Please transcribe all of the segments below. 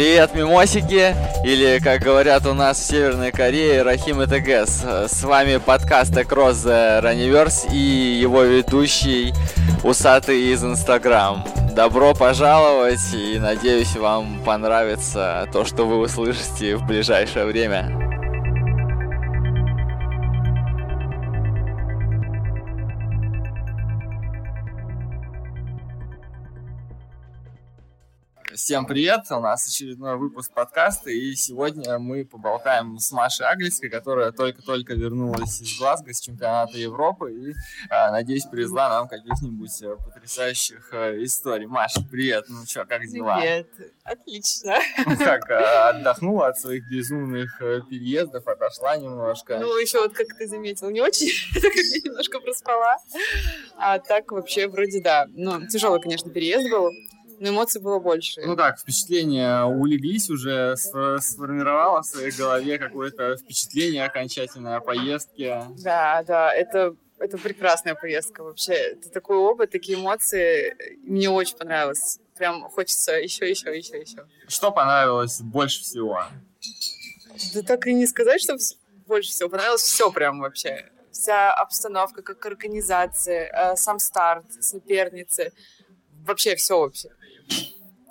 Привет, мимосики, или, как говорят у нас в Северной Корее, Рахим и ТГС. С вами подкаст Across the Runiverse и его ведущий Усатый из Инстаграм. Добро пожаловать и надеюсь вам понравится то, что вы услышите в ближайшее время. Всем привет! У нас очередной выпуск подкаста, и сегодня мы поболтаем с Машей Аглицкой, которая только-только вернулась из Глазго с чемпионата Европы, и, а, надеюсь, привезла нам каких-нибудь э, потрясающих э, историй. Маша, привет! Ну что, как дела? Привет! Отлично! Ну как, э, отдохнула от своих безумных переездов, отошла немножко? Ну, еще вот, как ты заметил, не очень, немножко проспала, а так вообще вроде да. Ну, тяжелый, конечно, переезд был, но эмоций было больше. Ну как, впечатления улеглись уже, сформировала в своей голове какое-то впечатление окончательное о поездке? Да, да, это это прекрасная поездка вообще. Это такой опыт, такие эмоции. Мне очень понравилось. Прям хочется еще, еще, еще, еще. Что понравилось больше всего? Да так и не сказать, что больше всего понравилось все прям вообще. Вся обстановка, как организация, э, сам старт, соперницы. Вообще все вообще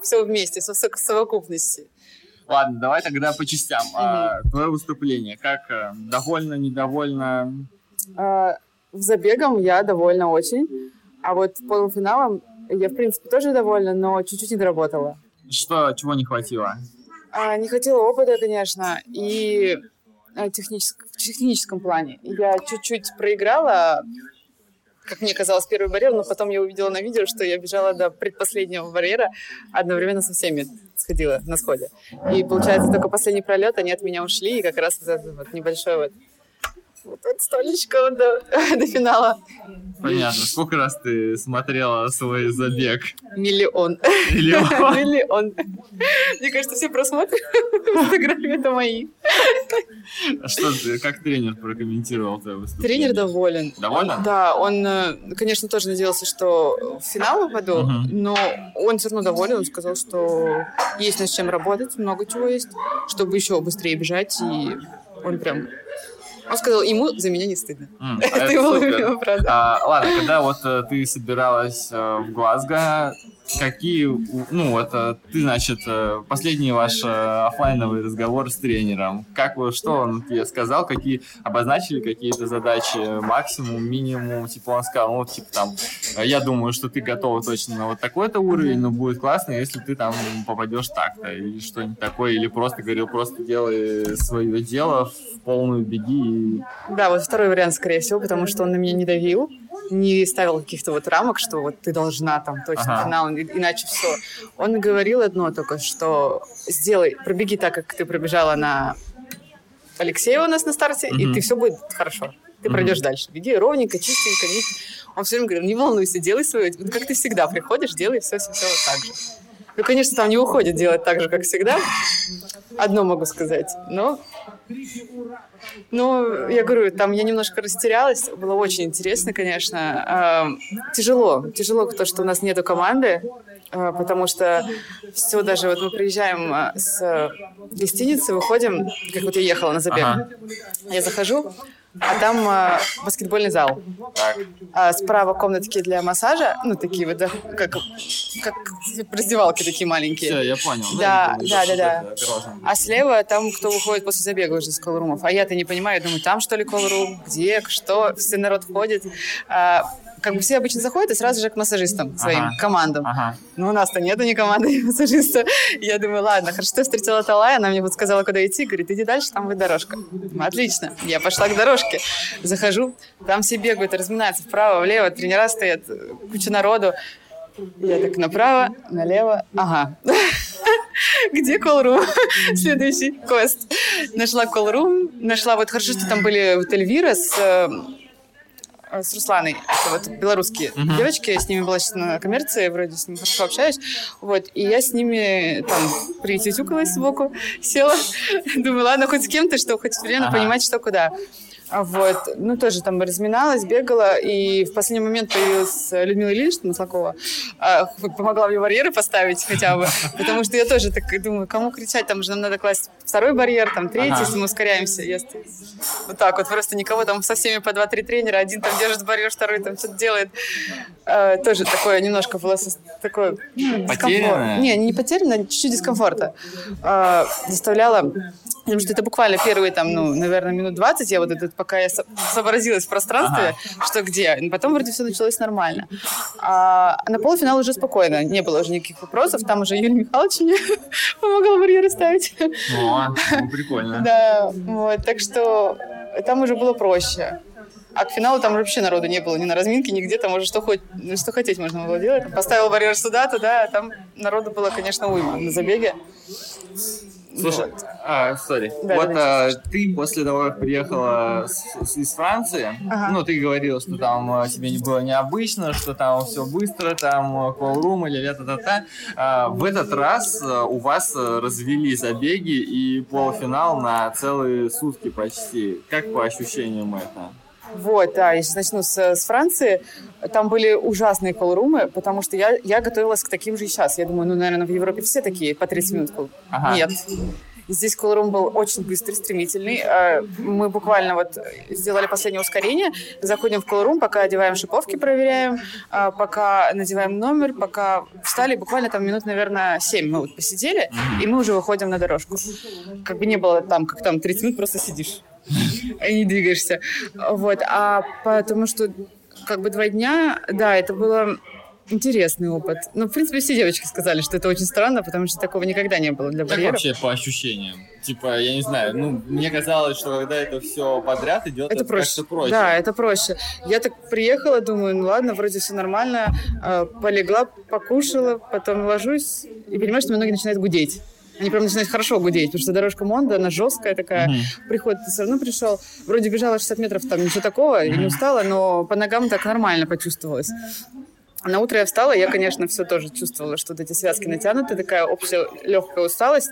все вместе, со совокупности. Ладно, давай тогда по частям. Mm-hmm. А, твое выступление, как э, довольно, недовольно? А, забегом я довольна очень, а вот полуфиналом я, в принципе, тоже довольна, но чуть-чуть не доработала. Что, чего не хватило? А, не хватило опыта, конечно, и э, техническом, в техническом плане. Я чуть-чуть проиграла как мне казалось, первый барьер, но потом я увидела на видео, что я бежала до предпоследнего барьера одновременно со всеми сходила на сходе. И получается, только последний пролет они от меня ушли, и как раз вот этот вот небольшой вот вот от столечка до, до финала. Понятно. Сколько раз ты смотрела свой забег? Миллион. Миллион? Миллион. Мне кажется, все просмотры в Инстаграме это мои. А что ты, как тренер прокомментировал твое выступление? Тренер доволен. Доволен? Да, он, э, конечно, тоже надеялся, что в финал попаду, uh но он все равно доволен. Он сказал, что есть над чем работать, много чего есть, чтобы еще быстрее бежать, и он прям он сказал, ему за меня не стыдно. Mm, это его любимая фраза. А, ладно, когда вот э, ты собиралась э, в Глазго, какие, ну, это ты, значит, э, последний ваш э, офлайновый разговор с тренером. Как вы, что он тебе сказал, какие обозначили какие-то задачи, максимум, минимум, типа он сказал, ну, типа там, «Э, я думаю, что ты готова точно на вот такой-то уровень, но будет классно, если ты там попадешь так-то, или что-нибудь такое, или просто говорил, просто делай свое дело, в полную беги. Да, вот второй вариант, скорее всего, потому что он на меня не давил, не ставил каких-то вот рамок, что вот ты должна там точно ага. финал, иначе все. Он говорил одно только, что сделай, пробеги так, как ты пробежала на Алексея у нас на старте, mm-hmm. и ты все будет хорошо. Ты mm-hmm. пройдешь дальше. Беги ровненько, чистенько. Не... Он все время говорил, не волнуйся, делай свое. Как ты всегда приходишь, делай все-все-все вот так же. Ну, конечно, там не уходит делать так же, как всегда. Одно могу сказать. Но ну, я говорю, там я немножко растерялась. Было очень интересно, конечно. Тяжело. Тяжело то, что у нас нету команды, а, потому что все даже... Вот мы приезжаем а, с гостиницы, выходим, как вот я ехала на забег. Ага. Я захожу, а там а, баскетбольный зал. А справа комнатки для массажа, ну, такие вот, да, как, как раздевалки такие маленькие. Все, я понял. Да, да, да, да. да. А слева там, кто выходит после забега уже из колорумов. А я-то не понимаю, я думаю, там что ли колорум, где, что, все народ ходит. А, как бы все обычно заходят и сразу же к массажистам своим, ага. командам. Ага. Но у нас-то нету ни команды, ни массажиста. Я думаю, ладно, хорошо, что я встретила Талай, она мне вот сказала, куда идти, говорит, иди дальше, там будет дорожка. Отлично. Я пошла к дорожке, захожу, там все бегают, разминаются вправо, влево, тренера стоят, куча народу. Я так направо, налево, ага. Где колрум? Следующий квест. Нашла колрум, нашла, вот хорошо, что там были вот Эльвира с Э, с Русланой, это вот белорусские uh-huh. девочки, я с ними была сейчас на коммерции, вроде с ними хорошо общаюсь, вот, и я с ними там притютюкалась сбоку, села, думаю, ладно, хоть с кем-то, чтобы хоть время uh-huh. понимать, что куда. А вот, ну, тоже там разминалась, бегала, и в последний момент появилась Людмила Ильинична Маслакова, а, помогла мне барьеры поставить хотя бы, потому что я тоже так думаю, кому кричать, там же нам надо класть второй барьер, там третий, ага. если мы ускоряемся. Я вот так вот, просто никого там со всеми по два-три тренера, один там держит барьер, второй там что-то делает. А, тоже такое немножко было такое... Ну, Потерянное? Не, не потерянное, чуть-чуть дискомфорта. А, заставляла Потому что это буквально первые, там, ну, наверное, минут 20, я вот этот, пока я сообразилась в пространстве, ага. что где. Потом вроде все началось нормально. А на полуфинал уже спокойно, не было уже никаких вопросов. Там уже Юрий Михайлович мне помогал барьеры ставить. О, ну, прикольно. Да, вот, так что там уже было проще. А к финалу там вообще народу не было ни на разминке, нигде, там уже что, хоть, что хотеть можно было делать. Поставил барьер сюда, туда, а там народу было, конечно, уйма на забеге. Слушай, а, сори. Да, вот а, ты после того, как приехала с, с, из Франции, ага. ну, ты говорила, что там а, тебе не было необычно, что там все быстро, там колл-рум или ля-та-та-та. А, в этот раз а, у вас развели забеги и полуфинал на целые сутки почти. Как по ощущениям это? Вот, да, если начну с, с Франции, там были ужасные колрумы, потому что я, я готовилась к таким же сейчас. Я думаю, ну, наверное, в Европе все такие по 30 минут. Ага. Нет. Здесь колорум был очень быстрый, стремительный. А, мы буквально вот сделали последнее ускорение, заходим в колорум, пока одеваем шиповки, проверяем, а, пока надеваем номер, пока встали, буквально там минут, наверное, 7 мы вот посидели, и мы уже выходим на дорожку. Как бы не было там, как там, 30 минут просто сидишь и не двигаешься. Вот. А потому что как бы два дня, да, это было интересный опыт. Ну, в принципе, все девочки сказали, что это очень странно, потому что такого никогда не было для барьеров. Как вообще по ощущениям? Типа, я не знаю, ну, мне казалось, что когда это все подряд идет, это, это проще. проще. Да, это проще. Я так приехала, думаю, ну ладно, вроде все нормально, э, полегла, покушала, потом ложусь и понимаю, что мои ноги начинают гудеть. Они прям начинают хорошо гудеть, потому что дорожка Монда, она жесткая такая. Mm-hmm. Приход ты все равно пришел. Вроде бежала 60 метров, там ничего такого, mm-hmm. и не устала, но по ногам так нормально почувствовалось. На утро я встала, я, конечно, все тоже чувствовала, что вот эти связки натянуты, такая общая легкая усталость,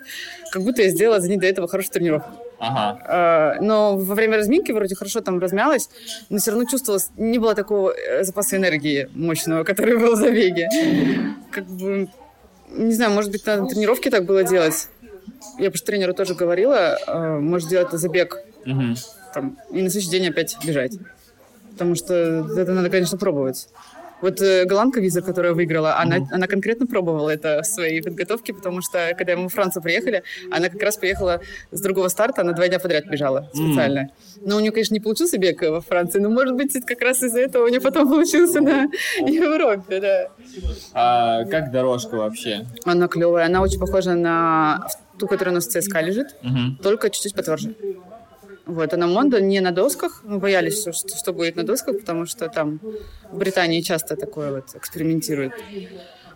как будто я сделала за день до этого хорошую тренировку. Ага. А, но во время разминки вроде хорошо там размялась, но все равно чувствовалось, не было такого э, запаса энергии мощного, который был в забеге. Как бы не знаю, может быть, на тренировке так было делать. Я просто тренеру тоже говорила, э, может делать забег угу. там, и на следующий день опять бежать. Потому что это надо, конечно, пробовать. Вот э, голландка Виза, которая выиграла, mm-hmm. она, она конкретно пробовала это в своей подготовке, потому что, когда мы в Францию приехали, она как раз приехала с другого старта, она два дня подряд бежала специально. Mm-hmm. Но у нее, конечно, не получился бег во Франции, но, может быть, как раз из-за этого у нее потом получился на Европе, да. А как дорожка вообще? Она клевая, она очень похожа на ту, которая у нас в ЦСКА лежит, mm-hmm. только чуть-чуть потверже. Вот, а на Мондо не на досках. Мы боялись, что, что будет на досках, потому что там в Британии часто такое вот экспериментируют.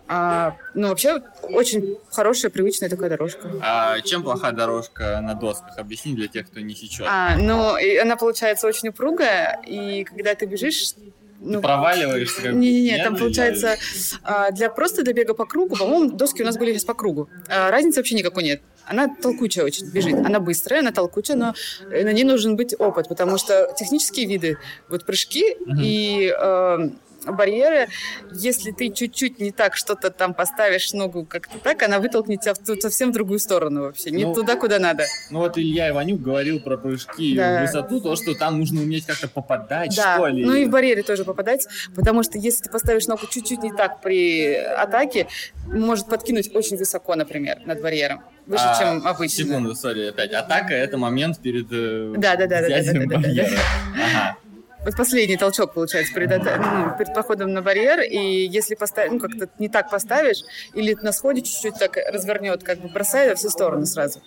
А, ну, вообще, очень хорошая, привычная такая дорожка. А чем плохая дорожка на досках? Объясни для тех, кто не сечет. А, ну, и она получается очень упругая, и когда ты бежишь, ну, проваливаешься? Не-не-не, там получается а, для просто для бега по кругу, по-моему, доски у нас были сейчас по кругу. А, разницы вообще никакой нет. Она толкучая очень бежит. Она быстрая, она толкучая, но на ней нужен быть опыт, потому что технические виды, вот прыжки угу. и э, барьеры. Если ты чуть-чуть не так что-то там поставишь ногу как-то так, она вытолкнет тебя в ту, совсем в другую сторону вообще. Не ну, туда, куда надо. Ну вот Илья Иванюк говорил про прыжки да. в высоту, то, что там нужно уметь как-то попадать, да. что ли. Ну и в барьере тоже попадать, потому что если ты поставишь ногу чуть-чуть не так при атаке, может подкинуть очень высоко, например, над барьером выше, а, чем обычно. Секунду, сори, опять. Атака — это момент перед э, да, да, да, да, да, да. Да, да, да. Ага. Вот последний толчок, получается, перед, ну, перед походом на барьер, и если поставить, ну, как-то не так поставишь, или на сходе чуть-чуть так развернет, как бы бросай во все стороны сразу.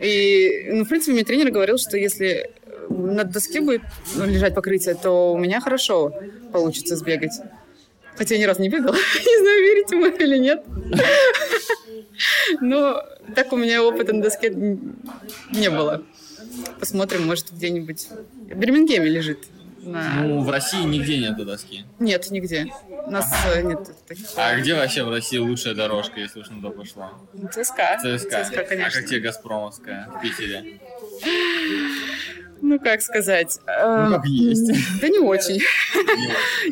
И, ну, в принципе, мне тренер говорил, что если на доске будет ну, лежать покрытие, то у меня хорошо получится сбегать. Хотя я ни разу не бегала. не знаю, верите вы или нет. Но так у меня опыта на доске не было. Посмотрим, может, где-нибудь в Бирмингеме лежит. На... Ну, в России нигде нет доски. Нет, нигде. У нас ага. Э, нет таких. А где вообще в России лучшая дорожка, если уж на то пошло? ЦСКА. ЦСКА. ЦСКА, конечно. А как тебе Газпромовская в Питере? Ну, как сказать? Ну, как есть. Да не очень.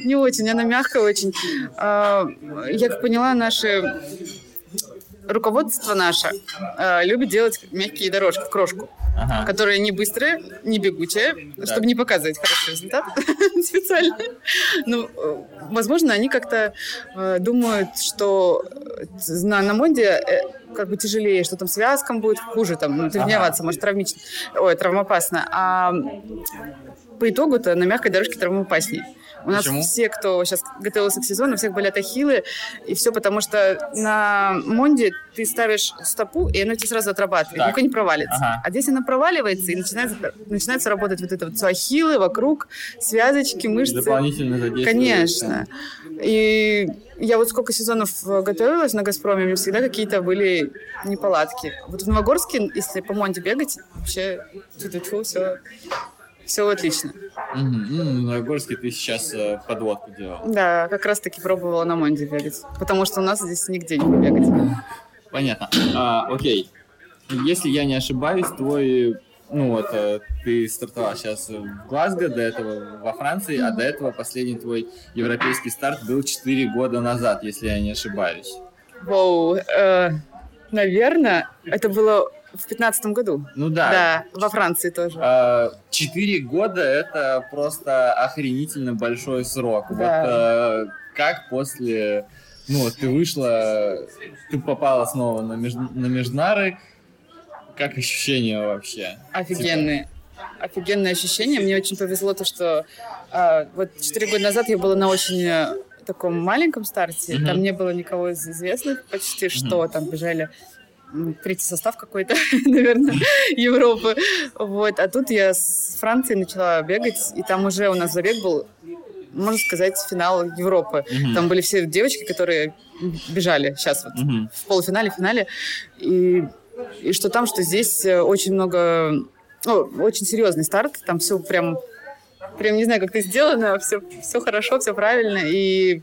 Не очень. Она мягкая очень. А, я как поняла, наши руководство наше э, любит делать мягкие дорожки в крошку, ага. которые не быстрые, не бегучие, так. чтобы не показывать хороший результат специально. Ну, э, возможно, они как-то э, думают, что на, на Монде э, как бы тяжелее, что там связкам будет хуже, там, ну, тренироваться, ага. может, травмично, ой, травмоопасно. А по итогу-то на мягкой дорожке травмоопаснее. У нас Почему? все, кто сейчас готовился к сезону, у всех болят ахиллы, и все потому, что на Монде ты ставишь стопу, и оно тебе сразу отрабатывает, так. не провалится. Ага. А здесь она проваливается, и начинается, начинается работать вот это вот все ахиллы вокруг, связочки, мышцы. Дополнительно задействуется. Конечно. И я вот сколько сезонов готовилась на «Газпроме», у меня всегда какие-то были неполадки. Вот в Новогорске, если по Монде бегать, вообще все все отлично. Угу. Ну, на Горске ты сейчас э, подводку делал. Да, как раз таки пробовала на Монде бегать, потому что у нас здесь нигде не побегать. Понятно. А, окей. Если я не ошибаюсь, твой ну вот, э, ты стартовал сейчас в Глазго, до этого во Франции, а до этого последний твой европейский старт был 4 года назад, если я не ошибаюсь. Воу, э, наверное, это было в пятнадцатом году. Ну да. Да, во Франции тоже. А, четыре года это просто охренительно большой срок. Да. Вот а, как после... Ну, вот ты вышла, ты попала снова на, меж, на Межнары. Как ощущения вообще? Офигенные. Типа? Офигенные ощущения. Мне очень повезло то, что а, вот четыре года назад я была на очень э, таком маленьком старте. Mm-hmm. Там не было никого из известных почти, mm-hmm. что там бежали третий состав какой-то, наверное, Европы. Вот. А тут я с Франции начала бегать, и там уже у нас забег был, можно сказать, финал Европы. Mm-hmm. Там были все девочки, которые бежали сейчас вот mm-hmm. в полуфинале, финале. И, и что там, что здесь э, очень много... О, очень серьезный старт, там все прям, прям не знаю, как это сделано, все, все хорошо, все правильно, и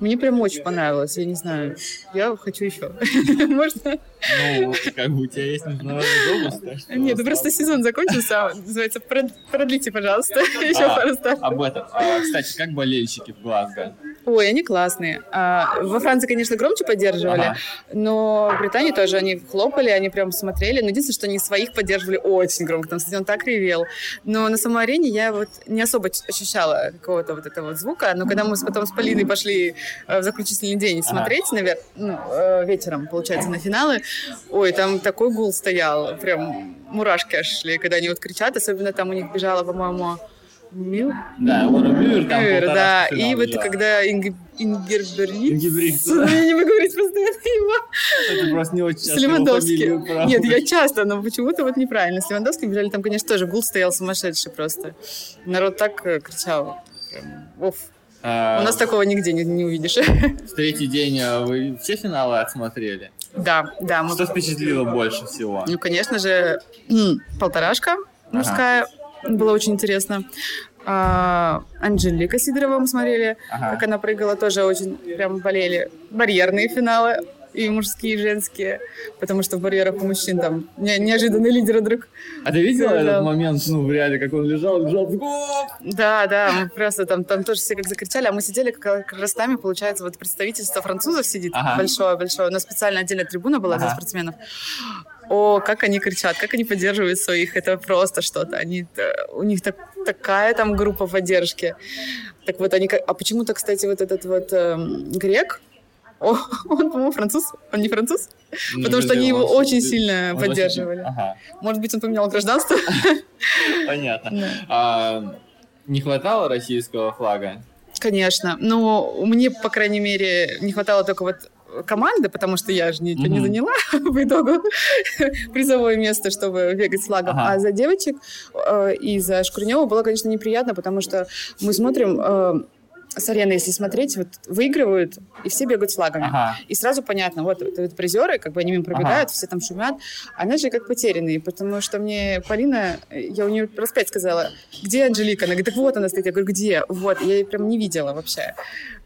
мне прям очень понравилось, я не знаю. Я хочу еще. Можно? Ну, как бы у тебя есть международный допуск, Нет, ну просто сезон закончился, называется «Продлите, пожалуйста, еще а, пару стартов». Об этом. А, кстати, как болельщики в Глазго? Ой, они классные. А, во Франции, конечно, громче поддерживали, ага. но в Британии тоже они хлопали, они прям смотрели. Но единственное, что они своих поддерживали очень громко. Там стадион так ревел. Но на самой арене я вот не особо ощущала какого-то вот этого звука. Но когда мы потом с Полиной пошли э, в заключительный день смотреть, ага. наверное, ну, э, вечером, получается, на финалы, ой, там такой гул стоял. Прям мурашки аж шли, когда они вот кричат. Особенно там у них бежала, по-моему, Мил? Да, Лора Мюр, там Мюр, да. И вот когда Инг... Ингерберит... Ингебрит. Я не могу говорить постоянно его. Это просто не очень часто Левандовский. Нет, я часто, но почему-то вот неправильно. С Левандовским бежали, там, конечно, тоже гул стоял сумасшедший просто. Народ так э, кричал. Оф. А, У нас такого нигде не, не увидишь. В третий день а, вы все финалы отсмотрели? Да, да. Мы... Что впечатлило больше всего? Ну, конечно же, полторашка мужская. Ага было очень интересно. А, Анжелика Сидорова мы смотрели, ага. как она прыгала, тоже очень прям болели. Барьерные финалы и мужские, и женские, потому что в барьерах у мужчин там не, неожиданный лидер вдруг. А ты видела этот да. момент, ну, в реале, как он лежал, лежал, Да, да, мы просто там, там тоже все как закричали, а мы сидели как, как раз там, получается, вот представительство французов сидит, большое-большое, ага. у нас специально отдельная трибуна была ага. для спортсменов. О, как они кричат, как они поддерживают своих, это просто что-то. Они, у них так, такая там группа поддержки. Так вот они, а почему-то, кстати, вот этот вот эм, грек, о, он, по-моему, француз. Он не француз? Не потому что они его очень сильно поддерживали. Ага. Может быть, он поменял гражданство? Понятно. А, не хватало российского флага? Конечно. Но мне, по крайней мере, не хватало только вот команды, потому что я же ничего mm-hmm. не заняла в итогу призовое место, чтобы бегать с флагом. Ага. А за девочек э, и за Шкурнева было, конечно, неприятно, потому что мы смотрим... Э, с арены, если смотреть, вот выигрывают, и все бегают с флагами. Ага. И сразу понятно, вот, вот, вот призеры, как бы они мимо пробегают, ага. все там шумят, а наши как потерянные, потому что мне Полина, я у нее раз пять сказала, где Анжелика? Она говорит, так вот она стоит. Я говорю, где? Вот, я ее прям не видела вообще.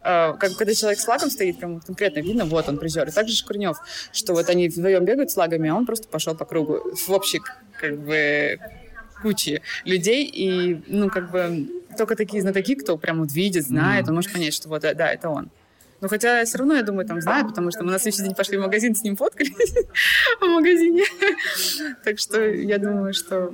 Uh, как когда человек с флагом стоит, прям конкретно видно, вот он призер. И также Шкурнев, что вот они вдвоем бегают с флагами, а он просто пошел по кругу в общий, как бы, кучи людей, и, ну, как бы, только такие знатоки, кто прям вот видит, знает, mm-hmm. он может понять, что вот, да, это он. Но хотя все равно, я думаю, там знает, потому что мы на следующий день пошли в магазин, с ним фоткались в магазине. Так что я думаю, что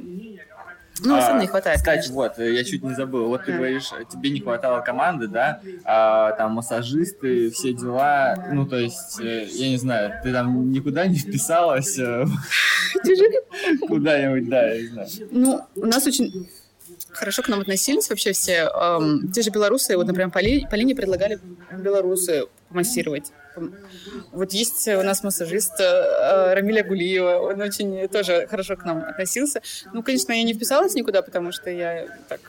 ну, а, не хватает. Кстати, конечно. вот, я чуть не забыл. Вот ты говоришь, тебе не хватало команды, да? А, там массажисты, все дела. Ну, то есть, э, я не знаю, ты там никуда не вписалась? Э, куда-нибудь, да, я не знаю. Ну, у нас очень хорошо к нам относились вообще все. Эм, те же белорусы, вот, например, Поли, Полине предлагали белорусы помассировать. Вот есть у нас массажист э, Рамиля Гулиева, он очень тоже хорошо к нам относился. Ну, конечно, я не вписалась никуда, потому что я так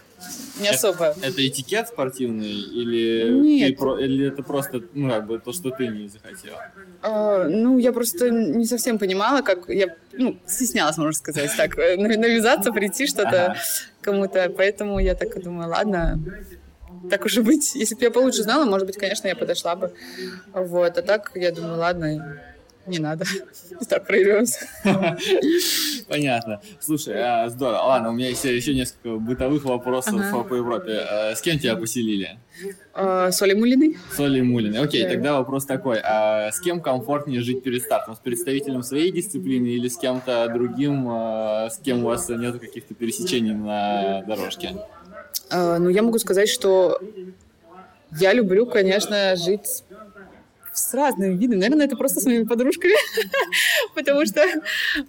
не особо. Это, это этикет спортивный или, Нет. Про, или это просто ну, как бы то, что ты не захотела? А, ну, я просто не совсем понимала, как я ну, стеснялась, можно сказать, так, э, навязаться, прийти что-то ага. кому-то. Поэтому я так и думаю, ладно, так уж и быть. Если бы я получше знала, может быть, конечно, я подошла бы. Вот. А так, я думаю, ладно, не надо. Так, пройдемся. Понятно. Слушай, а, здорово. Ладно, у меня есть еще несколько бытовых вопросов ага. по Европе. А, с кем тебя поселили? А, с Олей Мулиной. С Олей Мулиной. Окей, да. тогда вопрос такой. А с кем комфортнее жить перед стартом? С представителем своей дисциплины или с кем-то другим, с кем у вас нет каких-то пересечений на дорожке? Ну, я могу сказать, что я люблю, конечно, жить с разными видами. Наверное, это просто с моими подружками. Потому что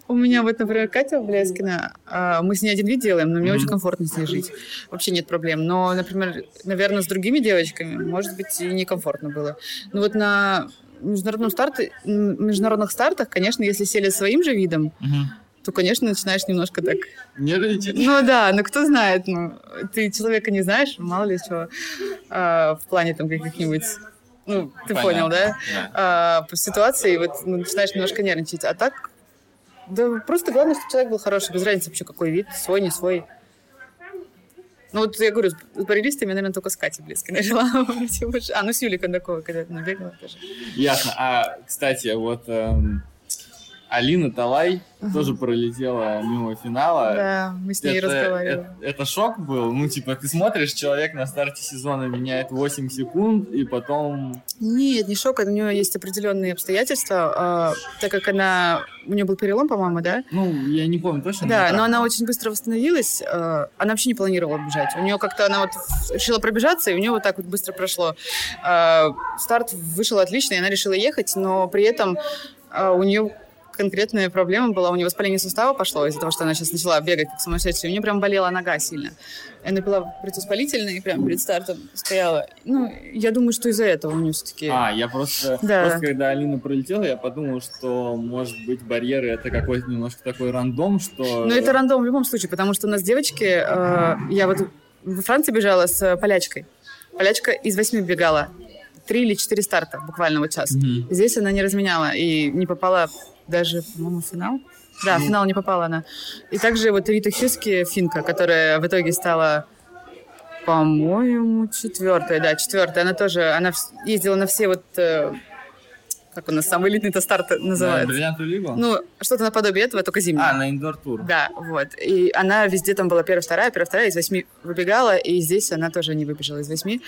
у меня вот, например, Катя Блескина, а, мы с ней один вид делаем, но мне очень комфортно с ней жить. Вообще нет проблем. Но, например, наверное, с другими девочками, может быть, и некомфортно было. Ну вот на международном старте, международных стартах, конечно, если сели своим же видом, то, конечно, начинаешь немножко так... Нервничать? Ну да, но кто знает, ну, ты человека не знаешь, мало ли что, а, в плане там каких-нибудь ну, ты Понятно. понял, да? да. А, по ситуации вот начинаешь немножко нервничать. А так, да просто главное, чтобы человек был хороший, без разницы вообще какой вид, свой, не свой. Ну вот я говорю, с барелистами, наверное, только с Катей близко нажила. а, ну с Юлей Кондаковой, когда набегала тоже. Ясно. А, кстати, вот эм, Алина Талай uh-huh. тоже пролетела мимо финала. Да, мы с ней это, разговаривали. Это, это шок был. Ну, типа, ты смотришь, человек на старте сезона меняет 8 секунд, и потом... Нет, не шок, у нее есть определенные обстоятельства, э, так как она... У нее был перелом, по-моему, да? Ну, я не помню точно. Да, но она очень быстро восстановилась. Э, она вообще не планировала бежать. У нее как-то она вот решила пробежаться, и у нее вот так вот быстро прошло. Э, старт вышел отлично, и она решила ехать, но при этом у нее конкретная проблема была, у нее воспаление сустава пошло из-за того, что она сейчас начала бегать как сумасшедшая. У нее прям болела нога сильно. Она была противоспалительная и прям перед стартом стояла. Ну, я думаю, что из-за этого у нее все-таки... А, я просто, да. просто когда Алина пролетела, я подумал, что, может быть, барьеры это какой-то немножко такой рандом, что... Ну, это рандом в любом случае, потому что у нас девочки... Э, я вот во Франции бежала с полячкой. Полячка из восьми бегала три или четыре старта буквально вот час. Mm-hmm. Здесь она не разменяла и не попала даже, по-моему, финал. Да, в финал не попала она. И также вот Рита Хьюски, финка, которая в итоге стала, по-моему, четвертая, да, четвертая. Она тоже, она ездила на все вот э, как у нас самый элитный-то старт называется? Бриллиантовую лигу? Ну, что-то наподобие этого, только зимний. А, на индор-тур. Да, вот. И она везде там была первая, вторая, первая, вторая, из восьми выбегала, и здесь она тоже не выбежала из восьми.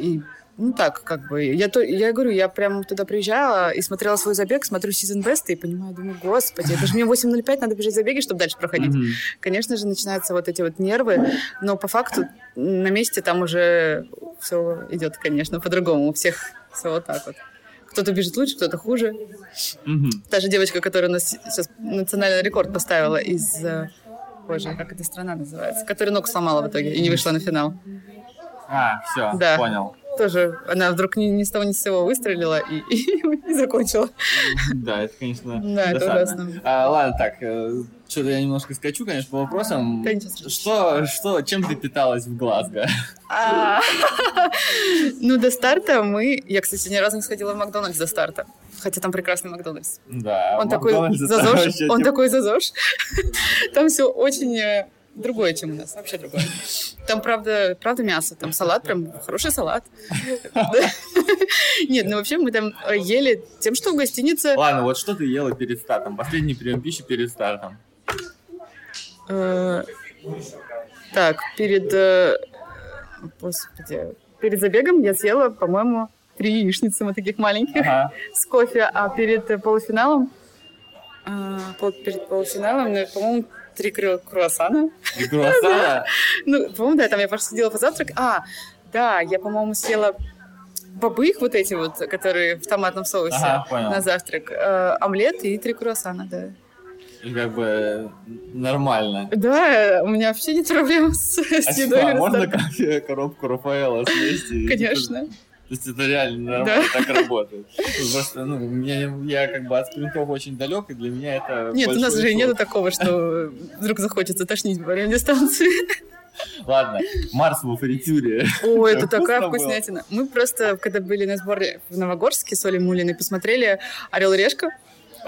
И ну так, как бы. Я, то, я говорю, я прям туда приезжала и смотрела свой забег, смотрю Season Best и понимаю, думаю, господи, это же мне 8.05, надо бежать забеги, чтобы дальше проходить. Mm-hmm. Конечно же, начинаются вот эти вот нервы, но по факту на месте там уже все идет, конечно, по-другому. У всех все вот так вот. Кто-то бежит лучше, кто-то хуже. Mm-hmm. Та же девочка, которая у нас сейчас национальный рекорд поставила из... Э, боже, как эта страна называется? Которая ногу сломала в итоге и не вышла на финал. А, все, да. понял тоже она вдруг ни, ни с того ни с сего выстрелила и, и, и закончила. Да, это, конечно, Да, это ужасно. А, ладно, так, э, что-то я немножко скачу, конечно, по вопросам. Конечно. Что, что, чем ты питалась в Глазго? А, ну, до старта мы... Я, кстати, ни разу не сходила в Макдональдс до старта. Хотя там прекрасный Макдональдс. Да, он такой зазош. Он такой зазош. Там все очень э, другое, чем у нас, вообще другое. Там, правда, правда мясо, там салат, прям хороший салат. Нет, ну вообще мы там э, ели тем, что в гостинице... Ладно, вот что ты ела перед стартом? Последний прием пищи перед стартом. Э, Так, перед... Э, господи. Перед забегом я съела, по-моему, три яичницы вот таких маленьких ага. с кофе, а перед э, полуфиналом а, перед полуфиналом, ну, по-моему, три круассана. Три круассана? Ну, по-моему, да, там я просто сидела позавтрак. А, да, я, по-моему, съела бобы их вот эти вот, которые в томатном соусе ага, на завтрак, э, омлет и три круассана, да. Как бы нормально. Да, у меня вообще нет проблем с, а с едой. А можно как коробку Рафаэла съесть? Конечно. То есть это реально нормально да. так работает. Просто, ну, меня, я как бы от спринтов очень далек, и для меня это Нет, у нас же нету такого, что вдруг захочется тошнить во время дистанции. Ладно, Марс во фритюре. О, это такая вкуснятина. Мы просто, когда были на сборе в Новогорске с Олей Мулиной, посмотрели «Орел и решка»,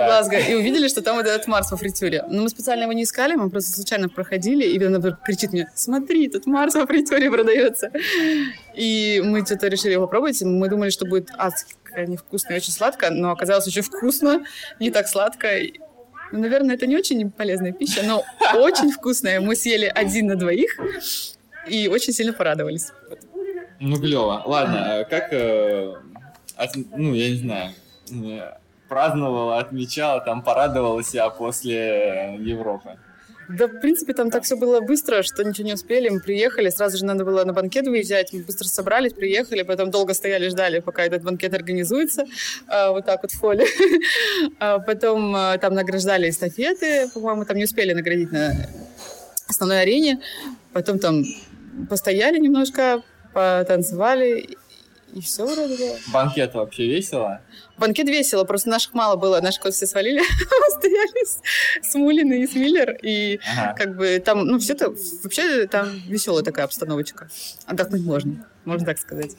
Глазго, и увидели, что там вот этот Марс во фритюре. Но мы специально его не искали, мы просто случайно проходили, и она кричит мне, смотри, тут Марс во фритюре продается. И мы что-то решили его попробовать, мы думали, что будет адская невкусно и очень сладко, но оказалось очень вкусно, не так сладко. Ну, наверное, это не очень полезная пища, но очень вкусная. Мы съели один на двоих и очень сильно порадовались. Ну, клево. Ладно, а как... Э, ну, я не знаю праздновала, отмечала, там порадовала себя после Европы? Да, в принципе, там так все было быстро, что ничего не успели. Мы приехали, сразу же надо было на банкет выезжать. Мы быстро собрались, приехали, потом долго стояли, ждали, пока этот банкет организуется. А, вот так вот в фоле. А потом а, там награждали эстафеты. По-моему, там не успели наградить на основной арене. Потом там постояли немножко, потанцевали и все вроде бы. Банкет вообще весело? Банкет весело, просто наших мало было. Наши кот все свалили. Стояли с, с Мулиной и с Миллер. И ага. как бы там, ну, все это... Вообще там веселая такая обстановочка. Отдохнуть можно, можно так сказать.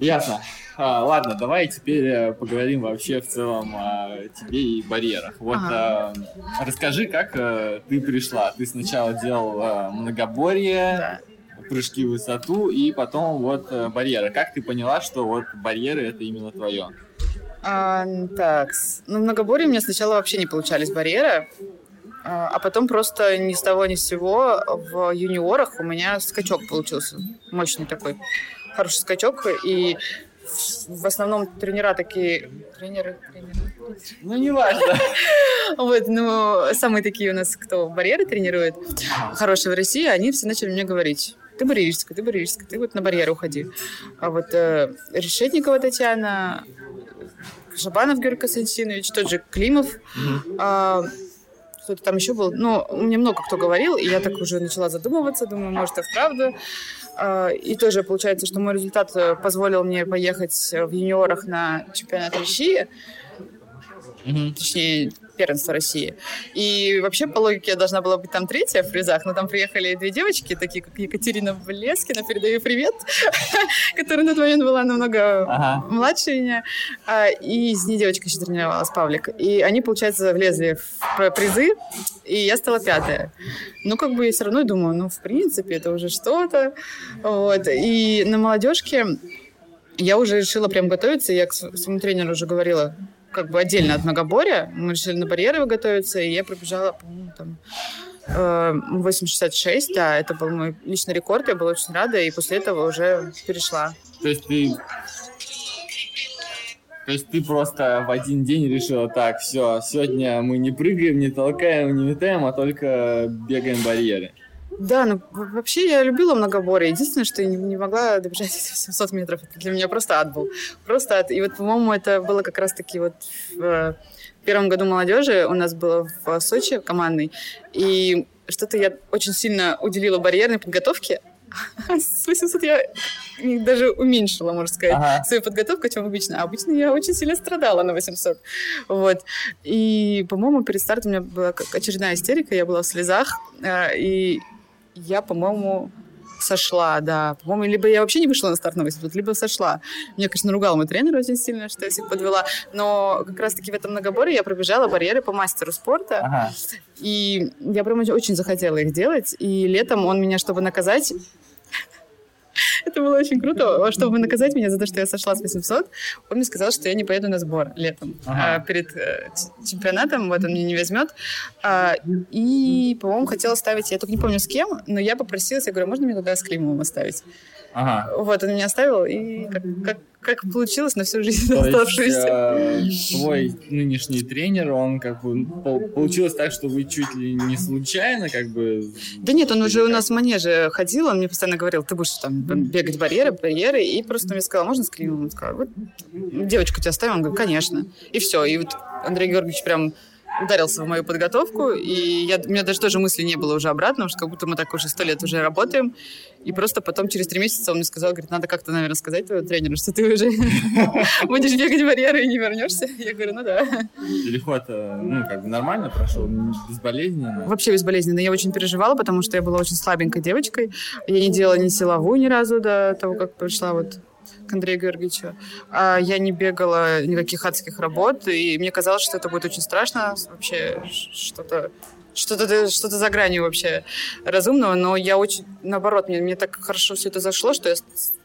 Ясно. А, ладно, давай теперь э, поговорим вообще в целом о тебе и барьерах. Вот ага. а, расскажи, как а, ты пришла. Ты сначала делал а, многоборье, да прыжки в высоту и потом вот э, барьеры. Как ты поняла, что вот барьеры это именно твое? А, так, ну, многоборье у меня сначала вообще не получались барьеры, а, а потом просто ни с того ни с сего в юниорах у меня скачок получился. Мощный такой, хороший скачок. И в основном тренера такие... Тренеры, тренеры. Ну, не важно. Вот, ну, самые такие у нас, кто барьеры тренирует, хорошие в России, они все начали мне говорить ты барьеристка, ты барьеристка, ты вот на барьер уходи. А вот э, Решетникова Татьяна, Шабанов Георгий Константинович, тот же Климов, mm-hmm. а, кто-то там еще был. Ну, мне много кто говорил, и я так уже начала задумываться, думаю, может, это вправду. А, и тоже получается, что мой результат э, позволил мне поехать в юниорах на чемпионат России. Mm-hmm. Точнее, первенства России. И вообще, по логике, я должна была быть там третья в призах, но там приехали две девочки, такие как Екатерина Влескина, передаю привет, которая на тот момент была намного младше меня. А, и с ней девочка еще тренировалась, Павлик. И они, получается, влезли в призы, и я стала пятая. Ну, как бы я все равно думаю, ну, в принципе, это уже что-то. Вот. И на молодежке я уже решила прям готовиться. Я к своему тренеру уже говорила, как бы отдельно от многоборья. Мы решили на барьеры готовиться, и я пробежала, по-моему, там 8,66, э, да, это был мой личный рекорд, я была очень рада, и после этого уже перешла. То есть ты то есть ты просто в один день решила, так, все, сегодня мы не прыгаем, не толкаем, не метаем, а только бегаем барьеры. Да, ну вообще я любила многоборье. Единственное, что я не, не могла добежать эти 700 метров. Это для меня просто ад был. Просто ад. И вот, по-моему, это было как раз-таки вот в э, первом году молодежи у нас было в Сочи командный. И что-то я очень сильно уделила барьерной подготовке, с 800 я даже уменьшила, можно сказать, ага. свою подготовку, чем обычно. А обычно я очень сильно страдала на 800. Вот. И, по-моему, перед стартом у меня была очередная истерика, я была в слезах, э, и я, по-моему, сошла, да. По-моему, либо я вообще не вышла на старт на 800, либо сошла. Меня, конечно, ругал мой тренер очень сильно, что я всех подвела. Но как раз-таки в этом многоборе я пробежала барьеры по мастеру спорта. Ага. И я прям очень захотела их делать. И летом он меня, чтобы наказать, Это было очень круто. Чтобы наказать меня за то, что я сошла с 800, он мне сказал, что я не поеду на сбор летом. Ага. А, перед э, чемпионатом, вот он меня не возьмет. А, и, по-моему, хотела ставить, я только не помню с кем, но я попросилась, я говорю, можно мне туда с Климовым оставить? Ага. Вот, он меня оставил, и как, как, как получилось на всю жизнь То оставшуюся. Есть, э, твой нынешний тренер, он как бы получилось так, что вы чуть ли не случайно как бы... Да нет, он уже у нас в манеже ходил, он мне постоянно говорил, ты будешь там бегать барьеры, барьеры, и просто мне сказал, можно с Климом? Он сказал, вот девочку тебя оставим? Он говорит, конечно. И все, и вот Андрей Георгиевич прям ударился в мою подготовку, и я, у меня даже тоже мысли не было уже обратно, потому что как будто мы так уже сто лет уже работаем. И просто потом через три месяца он мне сказал, говорит, надо как-то, наверное, сказать твоему тренеру, что ты уже будешь бегать барьеры и не вернешься. Я говорю, ну да. Переход, э, ну, как бы нормально прошел, безболезненно? Вообще безболезненно. Я очень переживала, потому что я была очень слабенькой девочкой. Я не делала ни силовую ни разу до того, как пришла вот к Андрею Георгиевичу. А я не бегала никаких адских работ, и мне казалось, что это будет очень страшно, вообще что-то что-то что за гранью вообще разумного, но я очень, наоборот, мне, мне так хорошо все это зашло, что я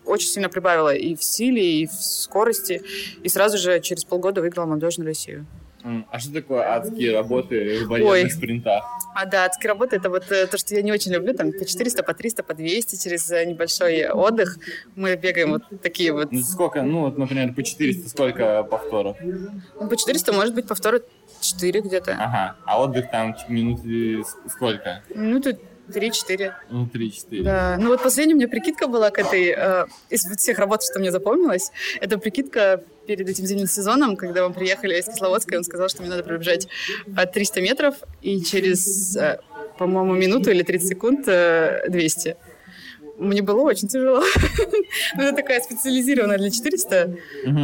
очень сильно прибавила и в силе, и в скорости, и сразу же через полгода выиграла молодежную Россию. А что такое адские работы в военных спринтах? А, да, адские работы — это вот э, то, что я не очень люблю, там, по 400, по 300, по 200 через э, небольшой отдых. Мы бегаем вот такие вот... Ну, сколько, ну, вот, например, по 400 сколько повторов? Ну, по 400 может быть повторы 4 где-то. Ага, а отдых там минуты сколько? Минуты Три-четыре. Ну, три-четыре. Да. Ну, вот последняя у меня прикидка была к этой... Э, из всех работ, что мне запомнилось, это прикидка перед этим зимним сезоном, когда мы приехали из Кисловодска, и он сказал, что мне надо пробежать 300 э, метров, и через, э, по-моему, минуту или 30 секунд 200. Э, мне было очень тяжело. Ну, это такая специализированная для 400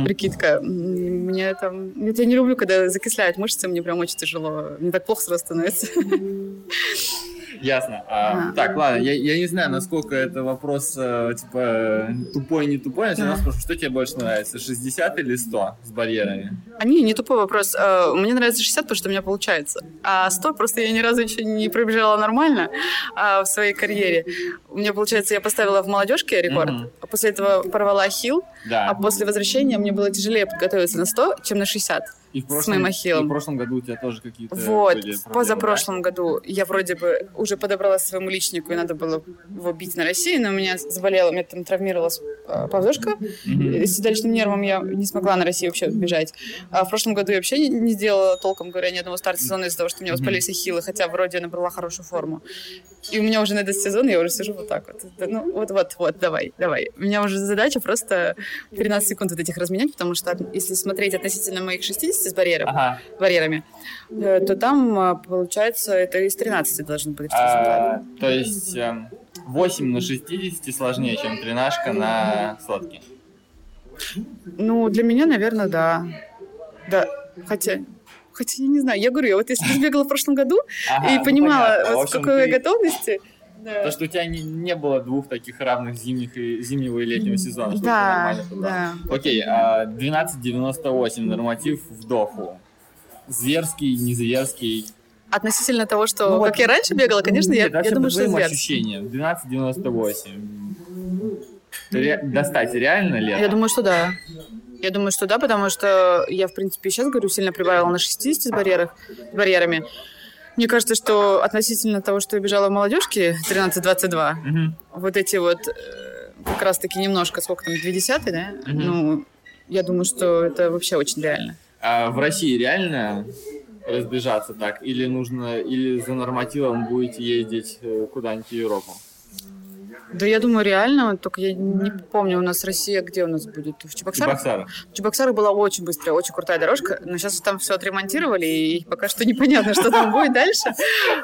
прикидка. Мне там... Я не люблю, когда закисляют мышцы, мне прям очень тяжело. Мне так плохо сразу становится. Ясно. А, а. Так, ладно, я, я не знаю, насколько это вопрос, э, типа, тупой, не тупой, но все равно спрошу, что тебе больше нравится, 60 или 100 с барьерами? А не, не тупой вопрос. А, мне нравится 60, потому что у меня получается. А 100 просто я ни разу еще не пробежала нормально а, в своей карьере. У меня, получается, я поставила в молодежке рекорд, mm-hmm. а после этого порвала хил, да. а после возвращения мне было тяжелее подготовиться на 100, чем на 60. И в прошлом, с моим ахиллом. И в прошлом году у тебя тоже какие-то Вот, были проблемы, позапрошлом да? году я вроде бы уже подобрала своему личнику, и надо было его бить на России, но у меня заболела, у меня там травмировалась э, поводушка, mm-hmm. с седалищным нервом я не смогла на России вообще бежать. А в прошлом году я вообще не, не сделала толком, говоря, ни одного старта сезона из-за того, что у меня воспалились ахиллы, хотя вроде я набрала хорошую форму. И у меня уже на этот сезон я уже сижу вот так вот. Ну, вот-вот-вот, давай, давай. У меня уже задача просто 13 секунд вот этих разменять, потому что если смотреть относительно моих 60 с барьером, ага. барьерами, э, то там, э, получается, это из 13 должен быть а, То есть 8 эм, на 60 сложнее, чем тренажка на сотке? Ну, для меня, наверное, да. Да, хотя... Хотя я не знаю, я говорю, я вот если бегала в прошлом году ага, и ну, понимала, ну, вот, в какой ты... готовности, да. То, что у тебя не, не было двух таких равных зимних и, зимнего и летнего сезона. Да, да. Окей, а 12.98 норматив в Доху. Зверский, не зверский. Относительно того, что ну, как вот, я раньше бегала, конечно, нет, я, я думаю, что зверский. ощущения. 12.98. Ре... Достать реально ли? Я думаю, что да. Я думаю, что да, потому что я, в принципе, сейчас, говорю, сильно прибавила на 60 с, барьерах, с барьерами. Мне кажется, что относительно того, что я бежала в молодежке 13-22, угу. вот эти вот э, как раз-таки немножко, сколько там, 20 да? Угу. Ну, я думаю, что это вообще очень реально. А в России реально разбежаться так? Или нужно, или за нормативом будете ездить э, куда-нибудь в Европу? Да я думаю, реально, только я не помню, у нас Россия где у нас будет? В Чебоксарах? Чебоксарах. В Чебоксарах была очень быстрая, очень крутая дорожка, но сейчас там все отремонтировали, и пока что непонятно, что там будет дальше.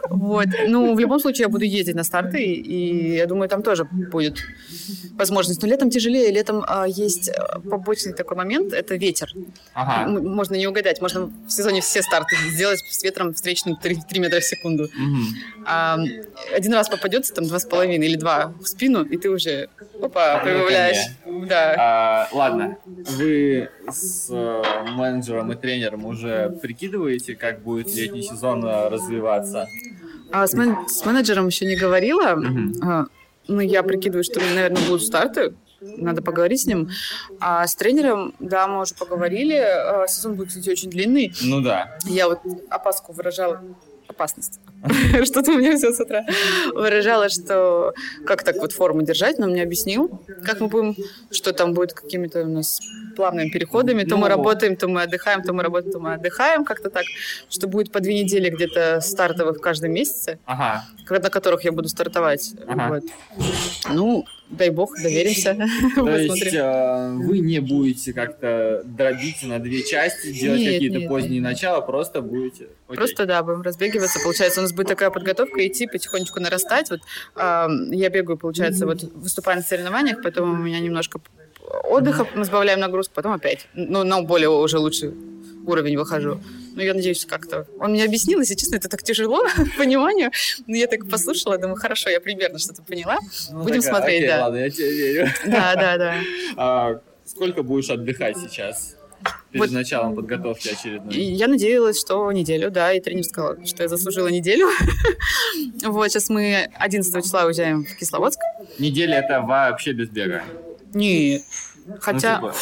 Вот. Ну, в любом случае, я буду ездить на старты, и я думаю, там тоже будет возможность. Но летом тяжелее, летом а, есть а, побочный такой момент, это ветер. Ага. Можно не угадать, можно в сезоне все старты сделать с ветром встречным 3, 3 метра в секунду. Угу. А, один раз попадется, там, два с половиной или два спину, и ты уже, опа, прибавляешь. Да. А, ладно, вы с э, менеджером и тренером уже прикидываете, как будет летний сезон э, развиваться? А, с, мен- с менеджером еще не говорила. Угу. А, ну, я прикидываю, что, наверное, будут старты надо поговорить с ним. А с тренером, да, мы уже поговорили. А, сезон будет, кстати, очень длинный. Ну да. Я вот опаску выражала опасность. Что-то у меня все с утра выражало, что как так вот форму держать, но мне объяснил, как мы будем, что там будет какими-то у нас плавными переходами, то мы ну. работаем, то мы отдыхаем, то мы работаем, то мы отдыхаем, как-то так, что будет по две недели где-то стартовых в каждом месяце, на которых я буду стартовать. Ну, дай бог, доверимся. То есть э, вы не будете как-то дробить на две части, делать какие-то поздние начала, просто будете... Просто, да, будем разбегиваться. Получается, у нас будет такая подготовка, идти потихонечку нарастать. Вот я бегаю, получается, вот выступаю на соревнованиях, потом у меня немножко отдыха, мы сбавляем нагрузку, потом опять. Ну, на более уже лучший уровень выхожу. Ну, я надеюсь, как-то... Он мне объяснил, если честно, это так тяжело пониманию. Но я так послушала, думаю, хорошо, я примерно что-то поняла. Ну, Будем такая, смотреть, окей, да. ладно, я тебе верю. Да, да, да. А, сколько будешь отдыхать сейчас? Перед вот, началом подготовки очередной. Я надеялась, что неделю, да, и тренер сказал, что я заслужила неделю. вот, сейчас мы 11 числа уезжаем в Кисловодск. Неделя это вообще без бега? Нет. Хотя... Ну, типа...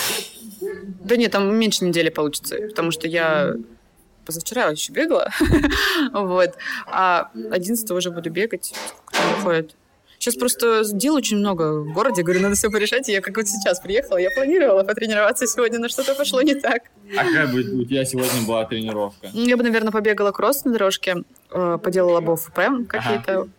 Да нет, там меньше недели получится, потому что я позавчера еще бегала, вот, а 11 уже буду бегать, кто выходит. Сейчас просто дел очень много в городе. Говорю, надо все порешать. И я как вот сейчас приехала, я планировала потренироваться сегодня, но что-то пошло не так. А как бы у тебя сегодня была тренировка? Я бы, наверное, побегала кросс на дорожке, э, поделала бов ПМ какие-то. Ага.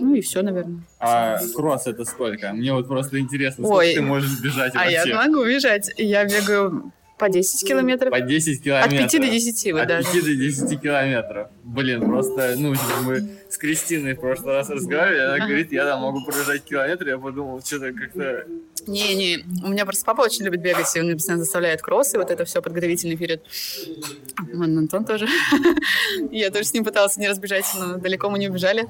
Ну и все, наверное. А кросс это сколько? Мне вот просто интересно, сколько Ой. ты можешь бежать вообще? А я могу бежать. Я бегаю по 10 километров. По 10 километров. От 5 до 10 вот От даже. 5 до 10 километров. Блин, просто, ну, мы с Кристиной в прошлый раз разговаривали, она говорит, я там могу пробежать километр, я подумал, что-то как-то... Не-не, у меня просто папа очень любит бегать, и он меня постоянно заставляет кроссы, вот это все подготовительный период. Вон Антон тоже. я тоже с ним пыталась не разбежать, но далеко мы не убежали.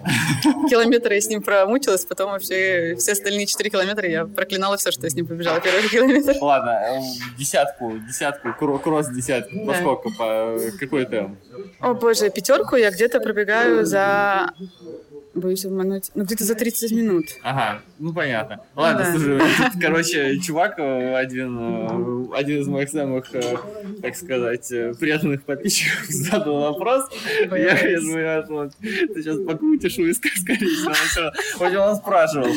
Километры я с ним промучилась, потом вообще все остальные 4 километра я проклинала все, что я с ним побежала первый километр. Ладно, э, десятку, десятку, кросс десятку, по сколько, по какой темп? О боже, пятерку я где-то пробегаю за боюсь обмануть. Ну, где-то за 30 минут. Ага, ну понятно. Ладно, да. слушай, тут, короче, чувак э, один, э, один из моих самых, э, так сказать, приятных подписчиков задал вопрос. Я, я думаю, вот, ты сейчас покрутишь виска, скорее всего. Вот он спрашивал,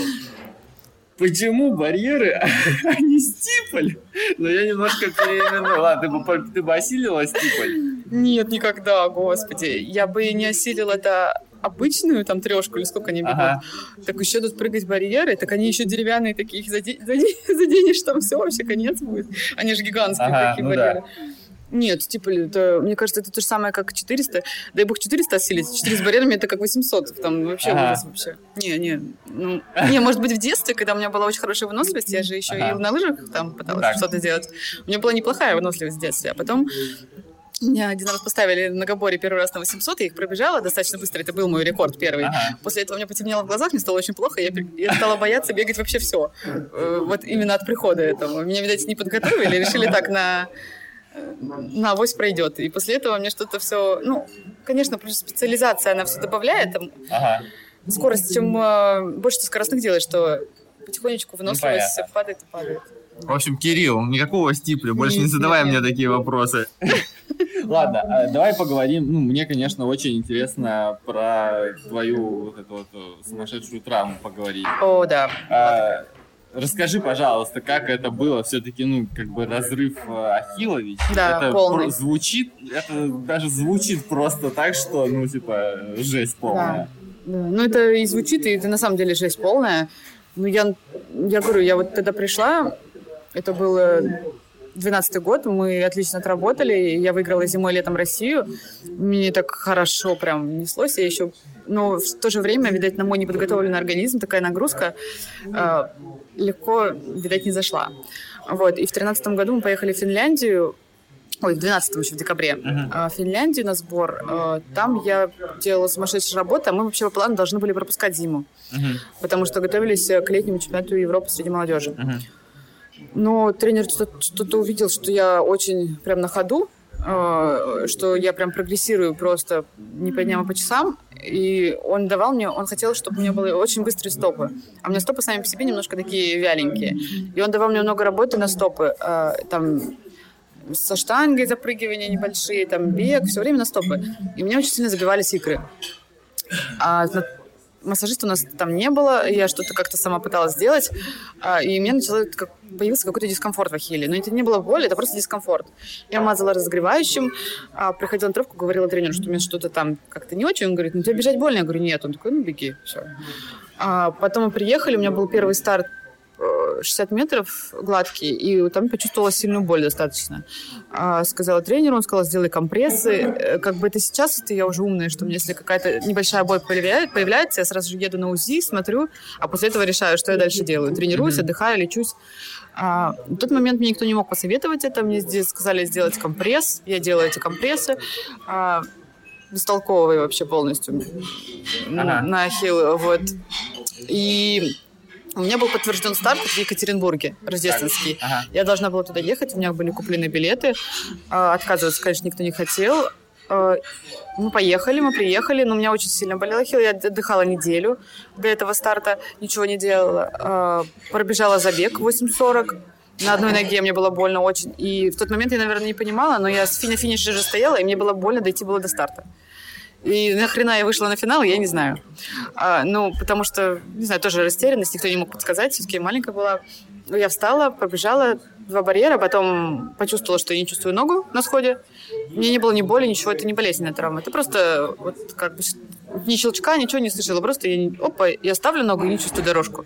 почему барьеры, не стиполь? Но я немножко переименую. Ладно, ты бы, ты бы осилила стиполь? Нет, никогда, господи. Я бы не осилила это обычную там трешку или сколько они бегут, ага. так еще тут прыгать барьеры, так они еще деревянные такие, их заде... заденешь, там все, вообще конец будет. Они же гигантские ага, такие ну барьеры. Да. Нет, типа, это, мне кажется, это то же самое, как 400. Дай бог 400 осилить. 4 с барьерами это как 800. Там вообще ага. ужас вообще. Не, не. Ну, не, может быть, в детстве, когда у меня была очень хорошая выносливость, я же еще ага. и на лыжах там пыталась что-то делать. У меня была неплохая выносливость в детстве. А потом меня один раз поставили на габоре первый раз на 800, я их пробежала достаточно быстро, это был мой рекорд первый. Ага. После этого мне потемнело в глазах, мне стало очень плохо, я, я стала бояться бегать вообще все. Э, вот именно от прихода этого. Меня, видать, не подготовили, решили так на на авось пройдет. И после этого мне что-то все... Ну, конечно, просто специализация, она все добавляет. Там, ага. Скорость, чем э, больше ты скоростных делаешь, что потихонечку выносливость ну, падает и падает. В общем, Кирилл, никакого стипля, больше не задавай мне такие вопросы. Ладно, а давай поговорим. Ну, мне, конечно, очень интересно про твою вот эту вот э, сумасшедшую травму поговорить. О, да. А, расскажи, пожалуйста, как это было? Все-таки, ну, как бы разрыв э, Ахилла ведь. Да, это полный. звучит, это даже звучит просто так, что, ну, типа, жесть полная. Да. да. Ну, это и звучит, и это на самом деле жесть полная. Ну, я, я говорю, я вот тогда пришла, это было 12 год, мы отлично отработали, я выиграла зимой и летом Россию, мне так хорошо прям неслось, я еще, но в то же время, видать, на мой неподготовленный организм такая нагрузка э, легко, видать, не зашла. Вот, и в 13 году мы поехали в Финляндию, ой, в 12 еще в декабре, uh-huh. в Финляндию на сбор. Э, там я делала сумасшедшую работу, а мы вообще по плану должны были пропускать зиму, uh-huh. потому что готовились к летнему чемпионату Европы среди молодежи. Uh-huh. Но тренер что-то увидел, что я очень прям на ходу, э, что я прям прогрессирую просто не по дням, а по часам. и он давал мне, он хотел, чтобы у меня были очень быстрые стопы. А у меня стопы сами по себе немножко такие вяленькие. И он давал мне много работы на стопы. Э, там со штангой запрыгивания небольшие, там бег, все время на стопы. И мне очень сильно забивались икры. А массажиста у нас там не было, я что-то как-то сама пыталась сделать, а, и мне начало, как, появился какой-то дискомфорт в ахилле. Но это не было боли, это просто дискомфорт. Я мазала разогревающим, а, приходила на тренировку, говорила тренеру, что у меня что-то там как-то не очень. Он говорит, ну тебе бежать больно? Я говорю, нет. Он такой, ну беги, все. А потом мы приехали, у меня был первый старт 60 метров гладкий, и там почувствовала сильную боль достаточно. А, сказала тренеру, он сказал, сделай компрессы. Э, как бы это сейчас, это я уже умная, что мне если какая-то небольшая боль появляется, я сразу же еду на УЗИ, смотрю, а после этого решаю, что я дальше делаю. Тренируюсь, отдыхаю, лечусь. А, в тот момент мне никто не мог посоветовать это. Мне здесь сказали сделать компресс. Я делаю эти компрессы. А, бестолковые вообще полностью ага. на ахилл. Вот. И у меня был подтвержден старт в Екатеринбурге, рождественский. Ага. Я должна была туда ехать, у меня были куплены билеты. А, отказываться, конечно, никто не хотел. А, мы поехали, мы приехали, но у меня очень сильно болела хил. Я отдыхала неделю до этого старта, ничего не делала. А, пробежала забег 8.40. На одной ноге мне было больно очень. И в тот момент я, наверное, не понимала, но я на финише же стояла, и мне было больно дойти было до старта. И нахрена я вышла на финал, я не знаю. А, ну, потому что, не знаю, тоже растерянность, никто не мог подсказать, все-таки маленькая была. Ну, я встала, побежала, два барьера, потом почувствовала, что я не чувствую ногу на сходе. Мне не было ни боли, ничего, это не болезненная травма. Это просто вот как бы ни щелчка, ничего не слышала. Просто я, опа, я ставлю ногу и не чувствую дорожку.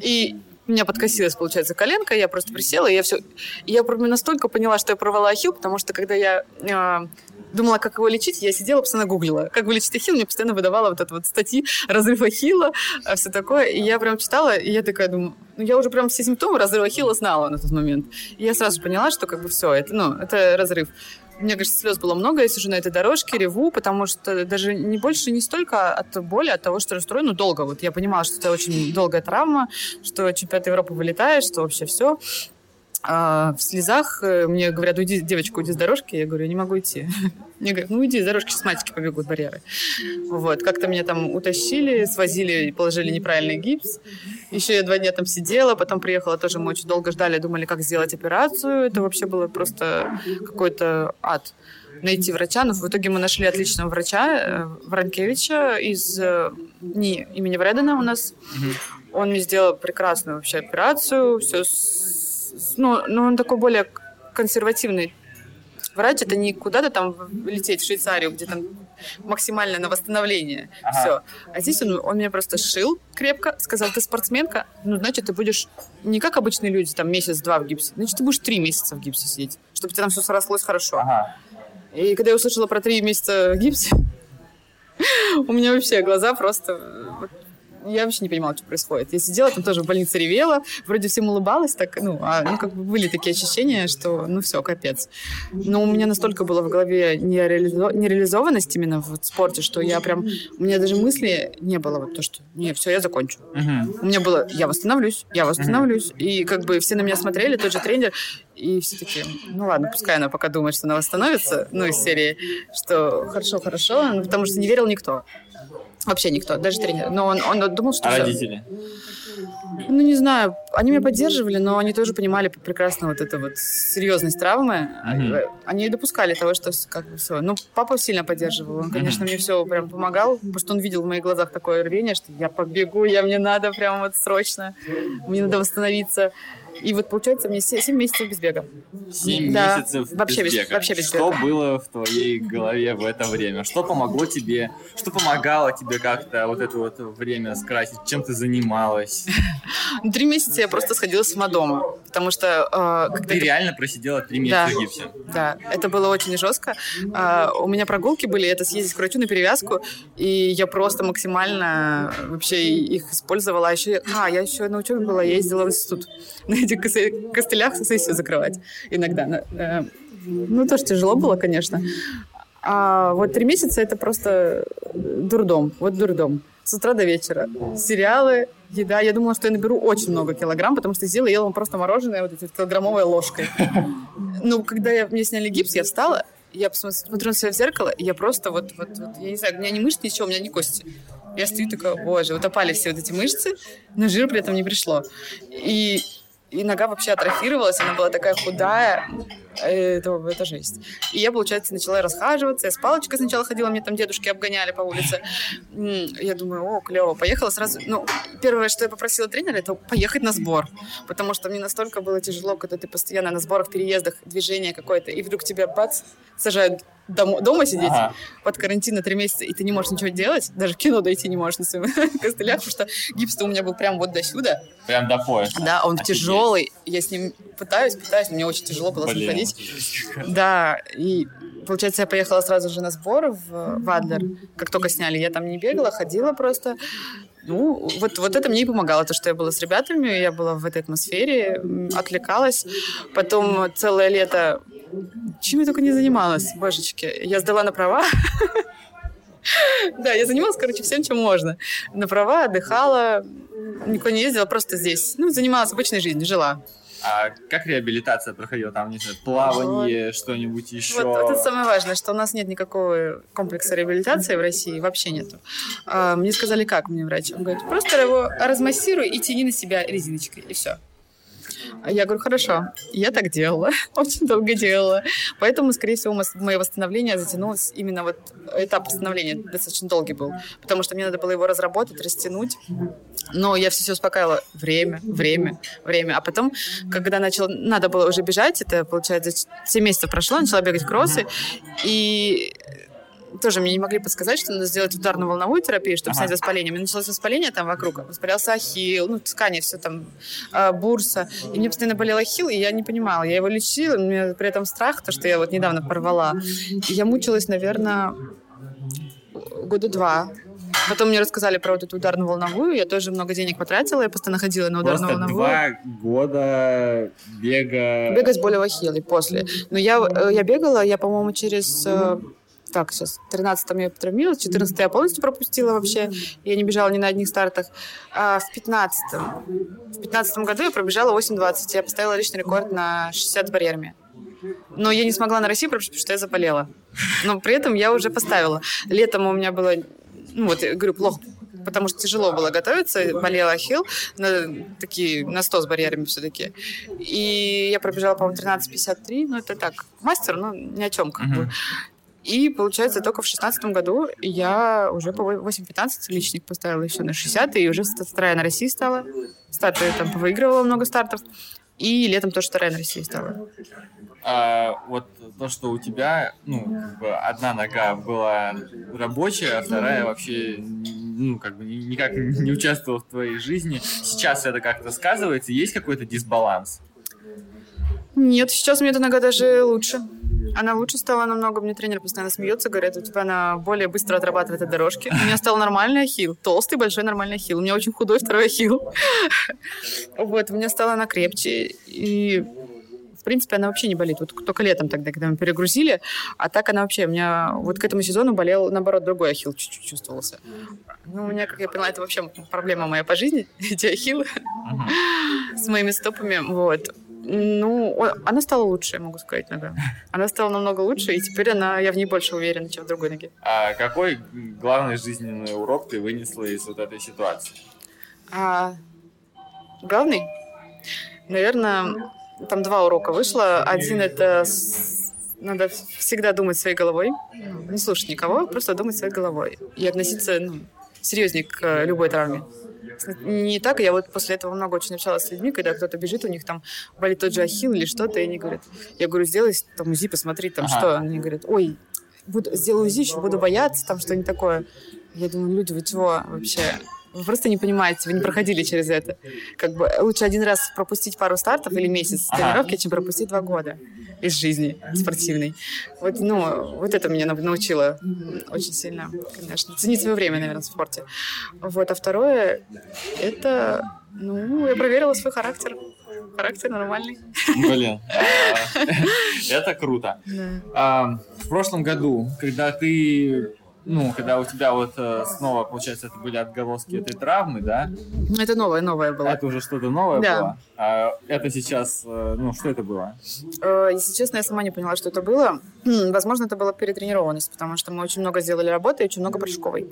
И меня подкосилась, получается, коленка, я просто присела, и я все... Я настолько поняла, что я порвала ахилл, потому что когда я э, думала, как его лечить, я сидела, постоянно гуглила, как вылечить ахилл, мне постоянно выдавала вот это вот статьи, разрыв ахилла, а все такое, и я прям читала, и я такая думаю, ну, я уже прям все симптомы разрыва ахилла знала на тот момент. И я сразу поняла, что как бы все, это, ну, это разрыв. Мне кажется, слез было много, я сижу на этой дорожке, реву, потому что даже не больше, не столько от боли, от того, что расстроен, ну, долго. Вот я понимала, что это очень долгая травма, что чемпионат Европы вылетает, что вообще все. А в слезах э, мне говорят, уйди, девочка, уйди с дорожки. Я говорю, я не могу идти. Мне говорят, ну уйди с дорожки, сейчас мальчики побегут барьеры. Вот, как-то меня там утащили, свозили, положили неправильный гипс. Еще я два дня там сидела, потом приехала тоже, мы очень долго ждали, думали, как сделать операцию. Это вообще было просто какой-то ад найти врача, но в итоге мы нашли отличного врача, э, Вранкевича из э, не, имени Вредена у нас. Он мне сделал прекрасную вообще операцию, все ну, ну, он такой более консервативный врач. Это не куда-то там лететь в Швейцарию, где там максимально на восстановление. Ага. Все. А здесь он, он меня просто шил крепко, сказал, ты спортсменка, ну, значит, ты будешь не как обычные люди, там, месяц-два в гипсе, значит, ты будешь три месяца в гипсе сидеть, чтобы тебе там все срослось хорошо. Ага. И когда я услышала про три месяца в гипсе, у меня вообще глаза просто я вообще не понимала, что происходит. Я сидела там тоже в больнице ревела, вроде всем улыбалась, так, ну, а, ну, как бы были такие ощущения, что, ну, все, капец. Но у меня настолько было в голове нереализо... нереализованность именно в спорте, что я прям, у меня даже мысли не было вот то, что, не, все, я закончу. Uh-huh. У меня было, я восстановлюсь, я восстановлюсь. Uh-huh. И как бы все на меня смотрели, тот же тренер, и все таки ну ладно, пускай она пока думает, что она восстановится, ну, из серии, что хорошо, хорошо, ну, потому что не верил никто. Вообще никто, даже тренер. Но он, он думал, что... А все. родители? Ну, не знаю. Они меня поддерживали, но они тоже понимали прекрасно вот эту вот серьезность травмы. Mm-hmm. Они допускали того, что как бы все. Ну, папа сильно поддерживал. Он, конечно, mm-hmm. мне все прям помогал, потому что он видел в моих глазах такое рвение, что я побегу, я мне надо прям вот срочно. Мне надо восстановиться. И вот получается мне 7 месяцев без бега. 7 да. месяцев вообще без, бега. Вообще без что бега. было в твоей голове в это время? Что помогло тебе? Что помогало тебе как-то вот это вот время скрасить? Чем ты занималась? Ну, три месяца я просто сходила с ума дома. Потому что... Э, когда ты это... реально просидела три месяца да, в гипсе? Да, это было очень жестко. Э, у меня прогулки были, это съездить к врачу на перевязку, и я просто максимально вообще их использовала. А еще, а, я еще на учебе была, я ездила в институт на этих костылях сессию закрывать иногда. Э, ну, тоже тяжело было, конечно. А вот три месяца это просто дурдом. Вот дурдом. С утра до вечера. Сериалы, еда. Я думала, что я наберу очень много килограмм, потому что сделала ела просто мороженое вот этой килограммовой ложкой. Ну, когда я, мне сняли гипс, я встала, Я посмотрю на себя в зеркало, и я просто вот, вот, вот, я не знаю, у меня не мышцы, ничего, у меня не кости. Я стою такая, боже, утопали все вот эти мышцы, но жир при этом не пришло. И и нога вообще атрофировалась, она была такая худая, это, это жесть. И я, получается, начала расхаживаться, я с палочкой сначала ходила, мне там дедушки обгоняли по улице. Я думаю, о, клево, поехала сразу. Ну, первое, что я попросила тренера, это поехать на сбор, потому что мне настолько было тяжело, когда ты постоянно на сборах, переездах, движение какое-то, и вдруг тебя, бац, сажают дома, дома сидеть ага. под карантин на три месяца, и ты не можешь ничего делать, даже в кино дойти не можешь на своих костылях, потому что гипс у меня был прям вот до сюда. Прям до пояса. Да, он Офигеть. тяжелый, я с ним пытаюсь, пытаюсь, но мне очень тяжело было Блин. ходить. Да, и получается, я поехала сразу же на сбор в, в Адлер, как только сняли. Я там не бегала, ходила просто. Ну, вот, вот это мне и помогало, то, что я была с ребятами, я была в этой атмосфере, отвлекалась. Потом целое лето чем я только не занималась, божечки. Я сдала на права. Да, я занималась, короче, всем, чем можно. На права, отдыхала, никуда не ездила, просто здесь. Ну, занималась обычной жизнью, жила. А как реабилитация проходила? Там, не знаю, плавание, вот. что-нибудь еще? Вот, вот это самое важное, что у нас нет никакого комплекса реабилитации в России, вообще нету. А, мне сказали, как мне врач? Он говорит, просто его размассируй и тяни на себя резиночкой, и все. Я говорю, хорошо. Я так делала, очень долго делала. Поэтому, скорее всего, мое восстановление затянулось именно вот этап восстановления достаточно долгий был, потому что мне надо было его разработать, растянуть. Но я все, все успокаивала. Время, время, время. А потом, когда начал, надо было уже бежать, это, получается, 7 месяцев прошло, начала бегать кроссы, и тоже мне не могли подсказать, что надо сделать ударную волновую терапию, чтобы ага. снять воспаление. У меня началось воспаление там вокруг, воспалялся ахилл, ну, ткани, все там, э, бурса. И мне постоянно болел ахилл, и я не понимала. Я его лечила, у меня при этом страх, то, что я вот недавно порвала. И я мучилась, наверное, года два. Потом мне рассказали про вот эту ударную волновую, я тоже много денег потратила, я постоянно ходила на ударную Просто волновую. два года бега... Бегать с болью в ахилле после. Но я, э, я бегала, я, по-моему, через э, так, сейчас, 13-м я травмировалась, 14 я полностью пропустила вообще, я не бежала ни на одних стартах. А в 15-м, в 15 году я пробежала 8.20, я поставила личный рекорд на 60 с барьерами. Но я не смогла на Россию пробежать, потому что я заболела. Но при этом я уже поставила. Летом у меня было, ну вот, я говорю, плохо потому что тяжело было готовиться, болел ахилл, на, такие, на 100 с барьерами все-таки. И я пробежала, по-моему, 13.53, ну это так, мастер, ну ни о чем как uh-huh. бы. И, получается, только в шестнадцатом году я уже по 8.15 личник поставила еще на 60, и уже вторая на России стала. Старты там выигрывала много стартов. И летом тоже вторая на России стала. А, вот то, что у тебя, ну, как бы одна нога была рабочая, а вторая вообще, ну, как бы никак не участвовала в твоей жизни. Сейчас это как-то сказывается? Есть какой-то дисбаланс? Нет, сейчас мне эта нога даже лучше. Она лучше стала намного. Мне тренер постоянно смеется, говорит, у тебя она более быстро отрабатывает от дорожки. У меня стал нормальный ахилл. Толстый, большой, нормальный ахилл. У меня очень худой второй ахилл. Вот, у меня стала она крепче. И в принципе, она вообще не болит. Вот только летом тогда, когда мы перегрузили, а так она вообще, у меня вот к этому сезону болел, наоборот, другой ахилл чуть-чуть чувствовался. Ну, у меня, как я поняла, это вообще проблема моя по жизни, эти ахиллы с моими стопами, вот. Ну, она стала лучше, я могу сказать, нога. Она стала намного лучше, и теперь она, я в ней больше уверена, чем в другой ноге. А какой главный жизненный урок ты вынесла из вот этой ситуации? А, главный? Наверное, там два урока вышло. Один — это надо всегда думать своей головой, не слушать никого, просто думать своей головой и относиться ну, серьезнее к любой травме не так. Я вот после этого много очень общалась с людьми, когда кто-то бежит, у них там болит тот же ахилл или что-то, и они говорят, я говорю, сделай там УЗИ, посмотри, там ага. что. Они говорят, ой, буду, сделаю УЗИ, еще буду бояться, там что-нибудь такое. Я думаю, люди, вы чего вообще? Вы просто не понимаете, вы не проходили через это. Как бы лучше один раз пропустить пару стартов или месяц ага. тренировки, чем пропустить два года из жизни спортивной. Вот, ну, вот это меня научило очень сильно, конечно. Ценить свое время, наверное, в спорте. Вот, а второе, это, ну, я проверила свой характер. Характер нормальный. Блин, а, это круто. А, в прошлом году, когда ты ну, когда у тебя вот э, снова, получается, это были отголоски этой травмы, да? Это новое, новое было. Это уже что-то новое Да. было? А это сейчас, э, ну, что это было? Э, Если честно, я сама не поняла, что это было. Хм, Возможно, это была перетренированность, потому что мы очень много сделали работы и очень много прыжковой.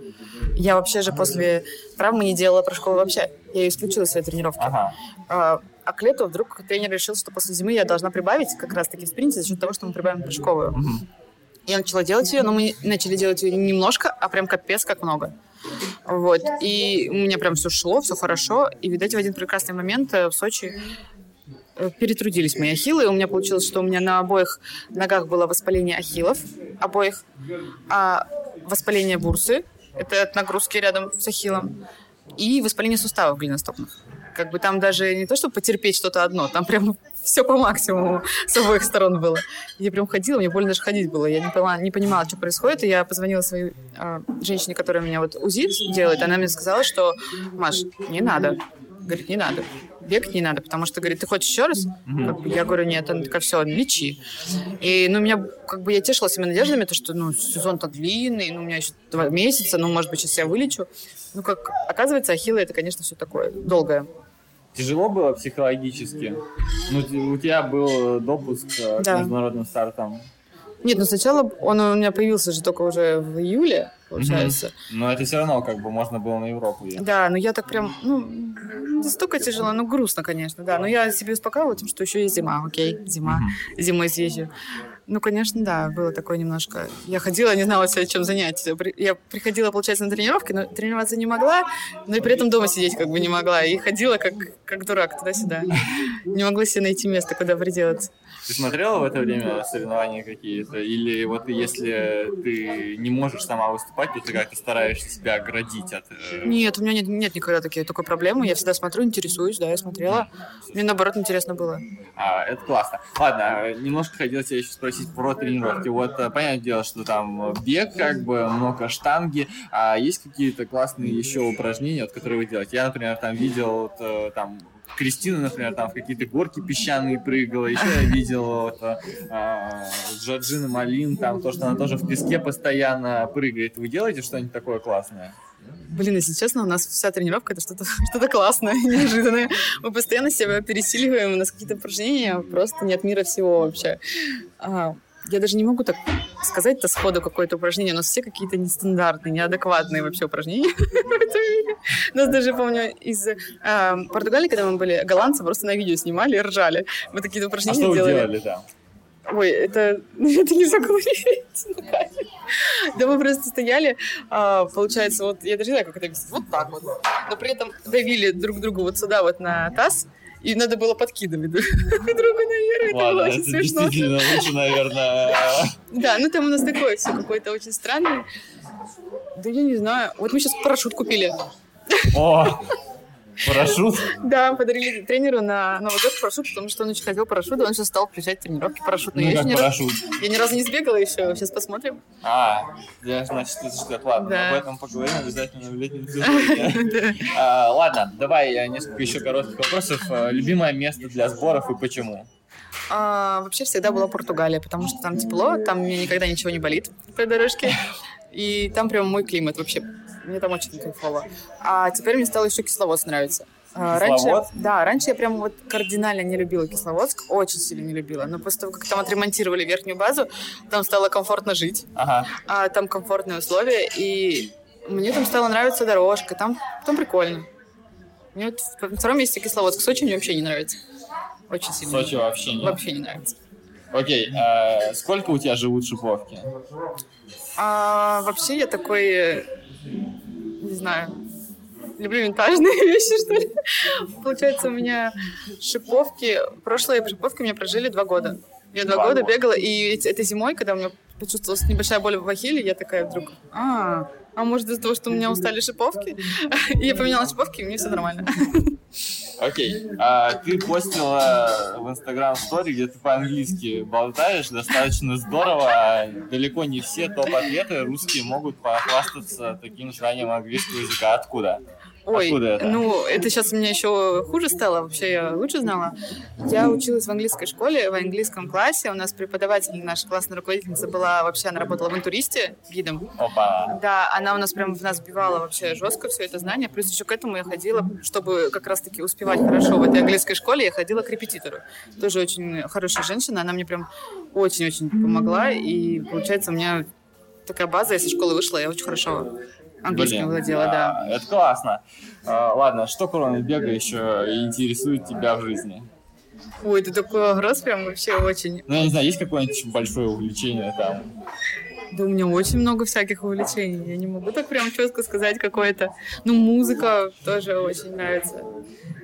Я вообще же после травмы не делала прыжковой вообще. Я ее исключила из своей тренировки. Ага. А, а к лету вдруг тренер решил, что после зимы я должна прибавить как раз-таки в спринте за счет того, что мы прибавим прыжковую. Мгм. Я начала делать ее, но мы начали делать ее немножко, а прям капец как много. Вот. И у меня прям все шло, все хорошо. И, видать, в один прекрасный момент э, в Сочи э, перетрудились мои ахиллы. У меня получилось, что у меня на обоих ногах было воспаление ахиллов, обоих, а воспаление бурсы, это от нагрузки рядом с ахиллом, и воспаление суставов голеностопных. Как бы там даже не то, чтобы потерпеть что-то одно, там прям все по максимуму с обоих сторон было. Я прям ходила, мне больно даже ходить было. Я не понимала, не понимала что происходит. И я позвонила своей э, женщине, которая меня вот УЗИ делает. Она мне сказала, что, Маш, не надо. Говорит, не надо. Бег не надо, потому что, говорит, ты хочешь еще раз? Бы Я говорю, нет, она такая, все, лечи. И, ну, меня, как бы, я тешила себя надеждами, то, что, ну, сезон-то длинный, ну, у меня еще два месяца, ну, может быть, сейчас я вылечу. Ну, как оказывается, ахиллы это, конечно, все такое долгое. Тяжело было психологически? Ну, у тебя был допуск э, к Да. международным стартам. Нет, ну сначала он у меня появился же только уже в июле, получается. Но это все равно, как бы, можно было на Европу ехать. Да, но я так прям, ну, не столько тяжело, ну, грустно, конечно, да. Но я себе успокаивала тем, что еще и зима, окей, зима, зимой съезжу. Ну, конечно, да, было такое немножко. Я ходила, не знала себя, чем занять. Я приходила, получается, на тренировки, но тренироваться не могла, но и при этом дома сидеть как бы не могла. И ходила как, как дурак туда-сюда. Не могла себе найти место, куда приделаться. Ты смотрела в это время соревнования какие-то? Или вот если ты не можешь сама выступать, то ты как-то стараешься себя оградить от... э, Нет, у меня нет, нет никогда такие, такой проблемы. Я всегда смотрю, интересуюсь, да, я смотрела. Мне, наоборот, интересно было. А, это классно. Ладно, немножко хотел тебя еще спросить про тренировки. Вот, э, понятное дело, что там бег, как бы, много штанги. А есть какие-то классные еще упражнения, вот, которые вы делаете? Я, например, там видел, вот, э, там, Кристина, например, там в какие-то горки песчаные прыгала. Еще я видел вот, э, а, Джорджина Малин, там то, что она тоже в песке постоянно прыгает. Вы делаете что-нибудь такое классное? Блин, если честно, у нас вся тренировка это что-то что классное, неожиданное. Мы постоянно себя пересиливаем, у нас какие-то упражнения просто не от мира всего вообще. А, я даже не могу так сказать-то сходу какое-то упражнение. Нас все какие-то нестандартные, неадекватные вообще упражнения. Нас даже, помню, из а, Португалии, когда мы были, голландцы просто на видео снимали и ржали. Мы такие А упражнения что вы делали. делали там? Ой, это, это не заговорить. Да мы просто стояли, а, получается, вот, я даже не знаю, как это объяснить, вот так вот. Но при этом давили друг другу вот сюда вот на таз, и надо было подкидывать друг другу наверх. Это было Ладно, очень это смешно. действительно лучше, наверное. Да, ну там у нас такое все какое-то очень странное. Да я не знаю. Вот мы сейчас парашют купили. О, парашют. Да, подарили тренеру на Новый год парашют, потому что он очень хотел парашют, и он сейчас стал включать тренировки парашютные. Ну, я, как ни парашют. я ни разу не сбегала еще, сейчас посмотрим. А, я, значит, это что Ладно, Да. об этом поговорим обязательно в летнем сезоне. А, Ладно, давай несколько еще коротких вопросов. А, Любимое место для сборов и почему? А, вообще всегда была Португалия, потому что там тепло, там мне никогда ничего не болит по дорожке. И там прям мой климат вообще. Мне там очень кайфово. А теперь мне стало еще Кисловодск нравиться. А, Кисловодск? Раньше, да, раньше я прям вот кардинально не любила Кисловодск, очень сильно не любила. Но после того, как там отремонтировали верхнюю базу, там стало комфортно жить, Ага. а там комфортные условия, и мне там стало нравиться дорожка, там, там прикольно. Мне вот в втором месте Кисловодск, Сочи мне вообще не нравится. Очень сильно. Сочи вообще нет. Вообще не нравится. Окей, а сколько у тебя живут шиповки? А, вообще я такой, не знаю, люблю винтажные вещи, что ли. Получается, у меня шиповки, прошлые шиповки у меня прожили два года. Я два, Два года бегала, и этой зимой, когда у меня почувствовалась небольшая боль в ахилле, я такая вдруг, а, а может из-за того, что у меня устали шиповки? И я поменяла шиповки, и мне все нормально. Окей. А ты постила в Инстаграм стори, где ты по-английски болтаешь, достаточно здорово. Далеко не все топ-атлеты русские могут похвастаться таким знанием английского языка. Откуда? Ой, Откуда это? ну, это сейчас у меня еще хуже стало, вообще я лучше знала. Я училась в английской школе, в английском классе. У нас преподаватель, наша классная руководительница была, вообще она работала в интуристе, гидом. Опа. Да, она у нас прям в нас вбивала вообще жестко все это знание. Плюс еще к этому я ходила, чтобы как раз-таки успевать хорошо в этой английской школе, я ходила к репетитору. Тоже очень хорошая женщина, она мне прям очень-очень помогла. И получается, у меня такая база, если школы вышла, я очень хорошо Английским Блин, владела, да. Это классно. А, ладно, что кроме бега еще интересует тебя в жизни? Ой, ты такой вопрос прям вообще очень... Ну, я не знаю, есть какое-нибудь большое увлечение там? Да у меня очень много всяких увлечений. Я не могу так прям четко сказать какое-то. Ну, музыка тоже очень нравится.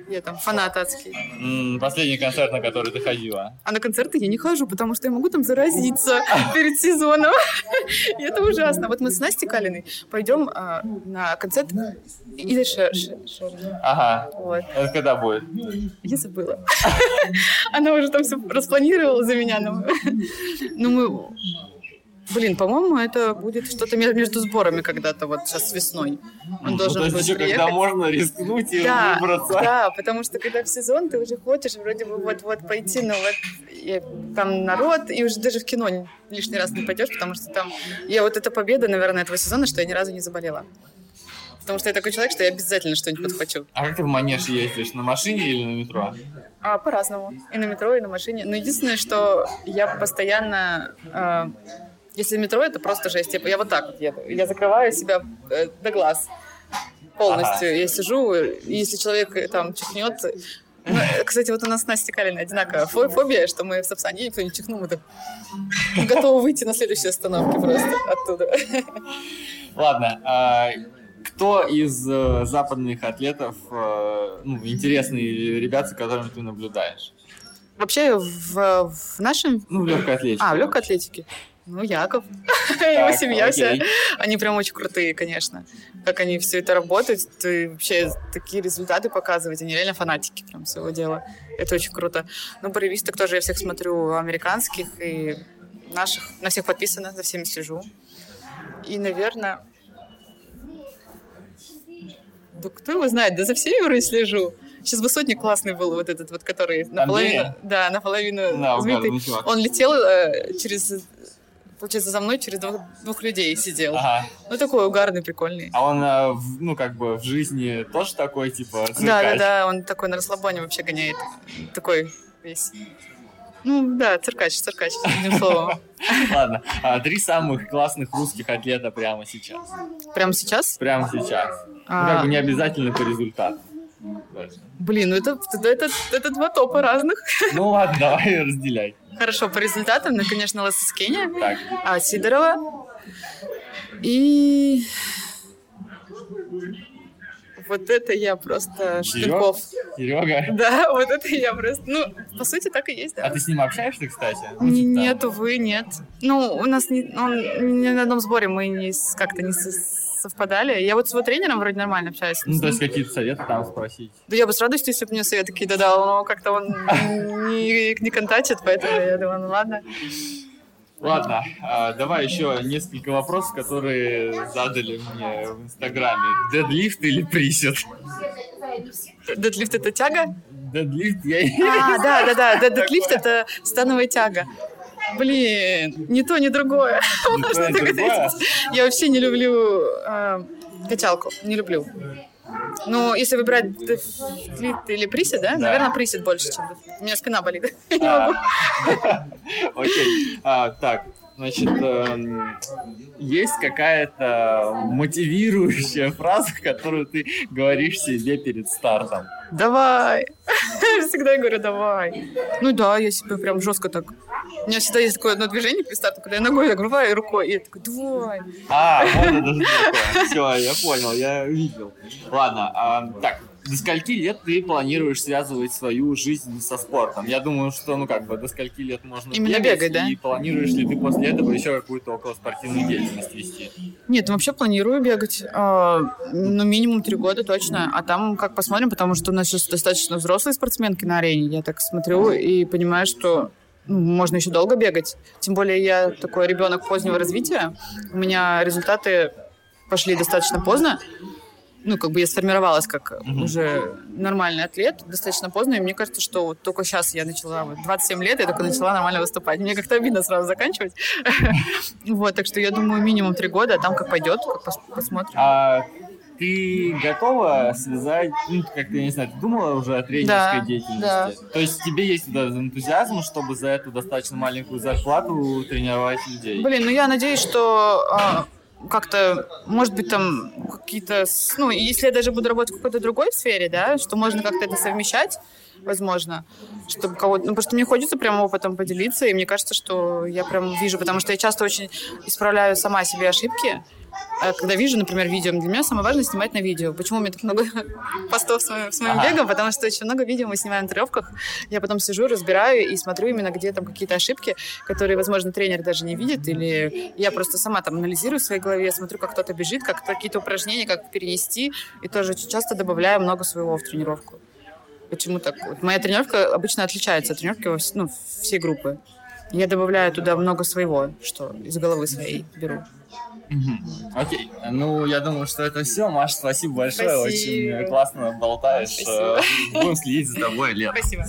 Я там фанат адский. Последний концерт, на который ты ходила? А на концерты я не хожу, потому что я могу там заразиться перед сезоном. И это ужасно. Вот мы с Настей Калиной пойдем а, на концерт или Шер. Ага. Вот. Это когда будет? Я забыла. Она уже там все распланировала за меня. Ну, мы Блин, по-моему, это будет что-то между сборами когда-то, вот сейчас весной. Он ну, должен будет еще приехать. когда можно рискнуть и да, выбраться. Да, потому что когда в сезон, ты уже хочешь вроде бы вот-вот пойти, но вот и, там народ, и уже даже в кино лишний раз не пойдешь, потому что там... Я вот эта победа, наверное, этого сезона, что я ни разу не заболела. Потому что я такой человек, что я обязательно что-нибудь подхвачу. А как ты в манеж ездишь? На машине или на метро? А, по-разному. И на метро, и на машине. Но единственное, что я постоянно... Э, если метро, это просто жесть. Типа, я вот так вот еду. Я закрываю себя э, до глаз полностью. Ага. Я сижу, и если человек э, там чихнет... Ну, кстати, вот у нас с Настей Калиной одинаковая фобия, что мы в Сапсане, никто не чихнул, мы так готовы выйти на следующей остановке просто оттуда. Ладно, а кто из э, западных атлетов э, ну, интересные ребята, за которыми ты наблюдаешь? Вообще в, в нашем... Ну, в легкой атлетике. А, в легкой атлетике. Ну, Яков, его семья вся. Они прям очень крутые, конечно. Как они все это работают, и вообще такие результаты показывать. Они реально фанатики прям своего дела. Это очень круто. Ну, боевисток тоже я всех смотрю, американских и наших. На всех подписано, за всеми слежу. И, наверное... Да кто его знает? Да за всеми вроде слежу. Сейчас высотник классный был, вот этот вот, который наполовину, да, наполовину да, сбитый. Он летел э, через получается, за мной через двух, двух людей сидел. Ага. Ну, такой угарный, прикольный. А он, э, ну, как бы в жизни тоже такой, типа, циркач? Да, да, да, он такой на расслабоне вообще гоняет. Такой весь. Ну, да, циркач, циркач, одним словом. Ладно, а три самых классных русских атлета прямо сейчас. Прямо сейчас? Прямо сейчас. Ну, как бы не обязательно по результату. Блин, ну это, это, это, два топа разных. Ну ладно, давай разделяй. Хорошо, по результатам, ну, конечно, Лососкеня, а, Сидорова и... Вот это я просто Штырков. Серега? Да, вот это я просто... Ну, по сути, так и есть, да. А ты с ним общаешься, кстати? Ну, типа нет, увы, нет. Ну, у нас не, он, ни на одном сборе мы не, как-то не совпадали. Я вот с его тренером вроде нормально общаюсь. Ну, то есть какие-то советы там спросить? Да я бы с радостью, если бы мне советы какие-то дал, но как-то он не, не контактит, поэтому я думаю, ну ладно. Ладно, а, давай еще несколько вопросов, которые задали мне в Инстаграме. Дедлифт или присед? Дедлифт это тяга? Дедлифт я... А, да, да, да, дедлифт это становая тяга. Блин, не то, ни другое. Можно другое. Я вообще не люблю э, качалку. Не люблю. Ну, если выбирать дефлит или присед, да? да? Наверное, присед больше, чем дефлит. У меня спина болит. А. Окей. А, так, Значит, э, есть какая-то мотивирующая фраза, которую ты говоришь себе перед стартом. Давай. Всегда говорю, давай. Ну да, я себе прям жестко так. У меня всегда есть такое одно движение при старту, когда я ногой закрываю и рукой, и я такой, давай. А, вот это такое. Все, я понял, я видел. Ладно, а, так, до скольки лет ты планируешь связывать свою жизнь со спортом? Я думаю, что, ну, как бы, до скольки лет можно Именно бегать, бегать да? И планируешь ли ты после этого еще какую-то околоспортивную деятельность вести? Нет, вообще планирую бегать. Э, ну, минимум три года точно. А там как посмотрим, потому что у нас сейчас достаточно взрослые спортсменки на арене. Я так смотрю и понимаю, что ну, можно еще долго бегать. Тем более я такой ребенок позднего развития. У меня результаты пошли достаточно поздно. Ну, как бы я сформировалась как mm-hmm. уже нормальный атлет достаточно поздно, и мне кажется, что вот только сейчас я начала, вот 27 лет, я только начала нормально выступать. Мне как-то обидно сразу заканчивать. Вот, так что я думаю, минимум три года, а там как пойдет, посмотрим. А ты готова связать, ну, как ты, не знаю, ты думала уже о тренерской да, деятельности? Да. То есть тебе есть даже энтузиазм, чтобы за эту достаточно маленькую зарплату тренировать людей? Блин, ну я надеюсь, что а, как-то, может быть, там какие-то, ну, если я даже буду работать в какой-то другой сфере, да, что можно как-то это совмещать, возможно, чтобы кого-то... Ну, потому что мне хочется прям опытом поделиться, и мне кажется, что я прям вижу, потому что я часто очень исправляю сама себе ошибки, когда вижу, например, видео, для меня самое важное снимать на видео. Почему у меня так много постов с моим, с моим ага. бегом? Потому что очень много видео мы снимаем на тренировках. Я потом сижу, разбираю и смотрю именно, где там какие-то ошибки, которые, возможно, тренер даже не видит, или я просто сама там анализирую в своей голове, смотрю, как кто-то бежит, как какие-то упражнения, как перенести, и тоже очень часто добавляю много своего в тренировку. Почему так? Вот моя тренировка обычно отличается от тренировки ну, всей группы. Я добавляю туда много своего, что из головы своей беру. Окей. Ну, я думаю, что это все. Маша, спасибо большое. Спасибо. Очень классно болтаешь. Спасибо. Будем следить за тобой, Лен. Спасибо.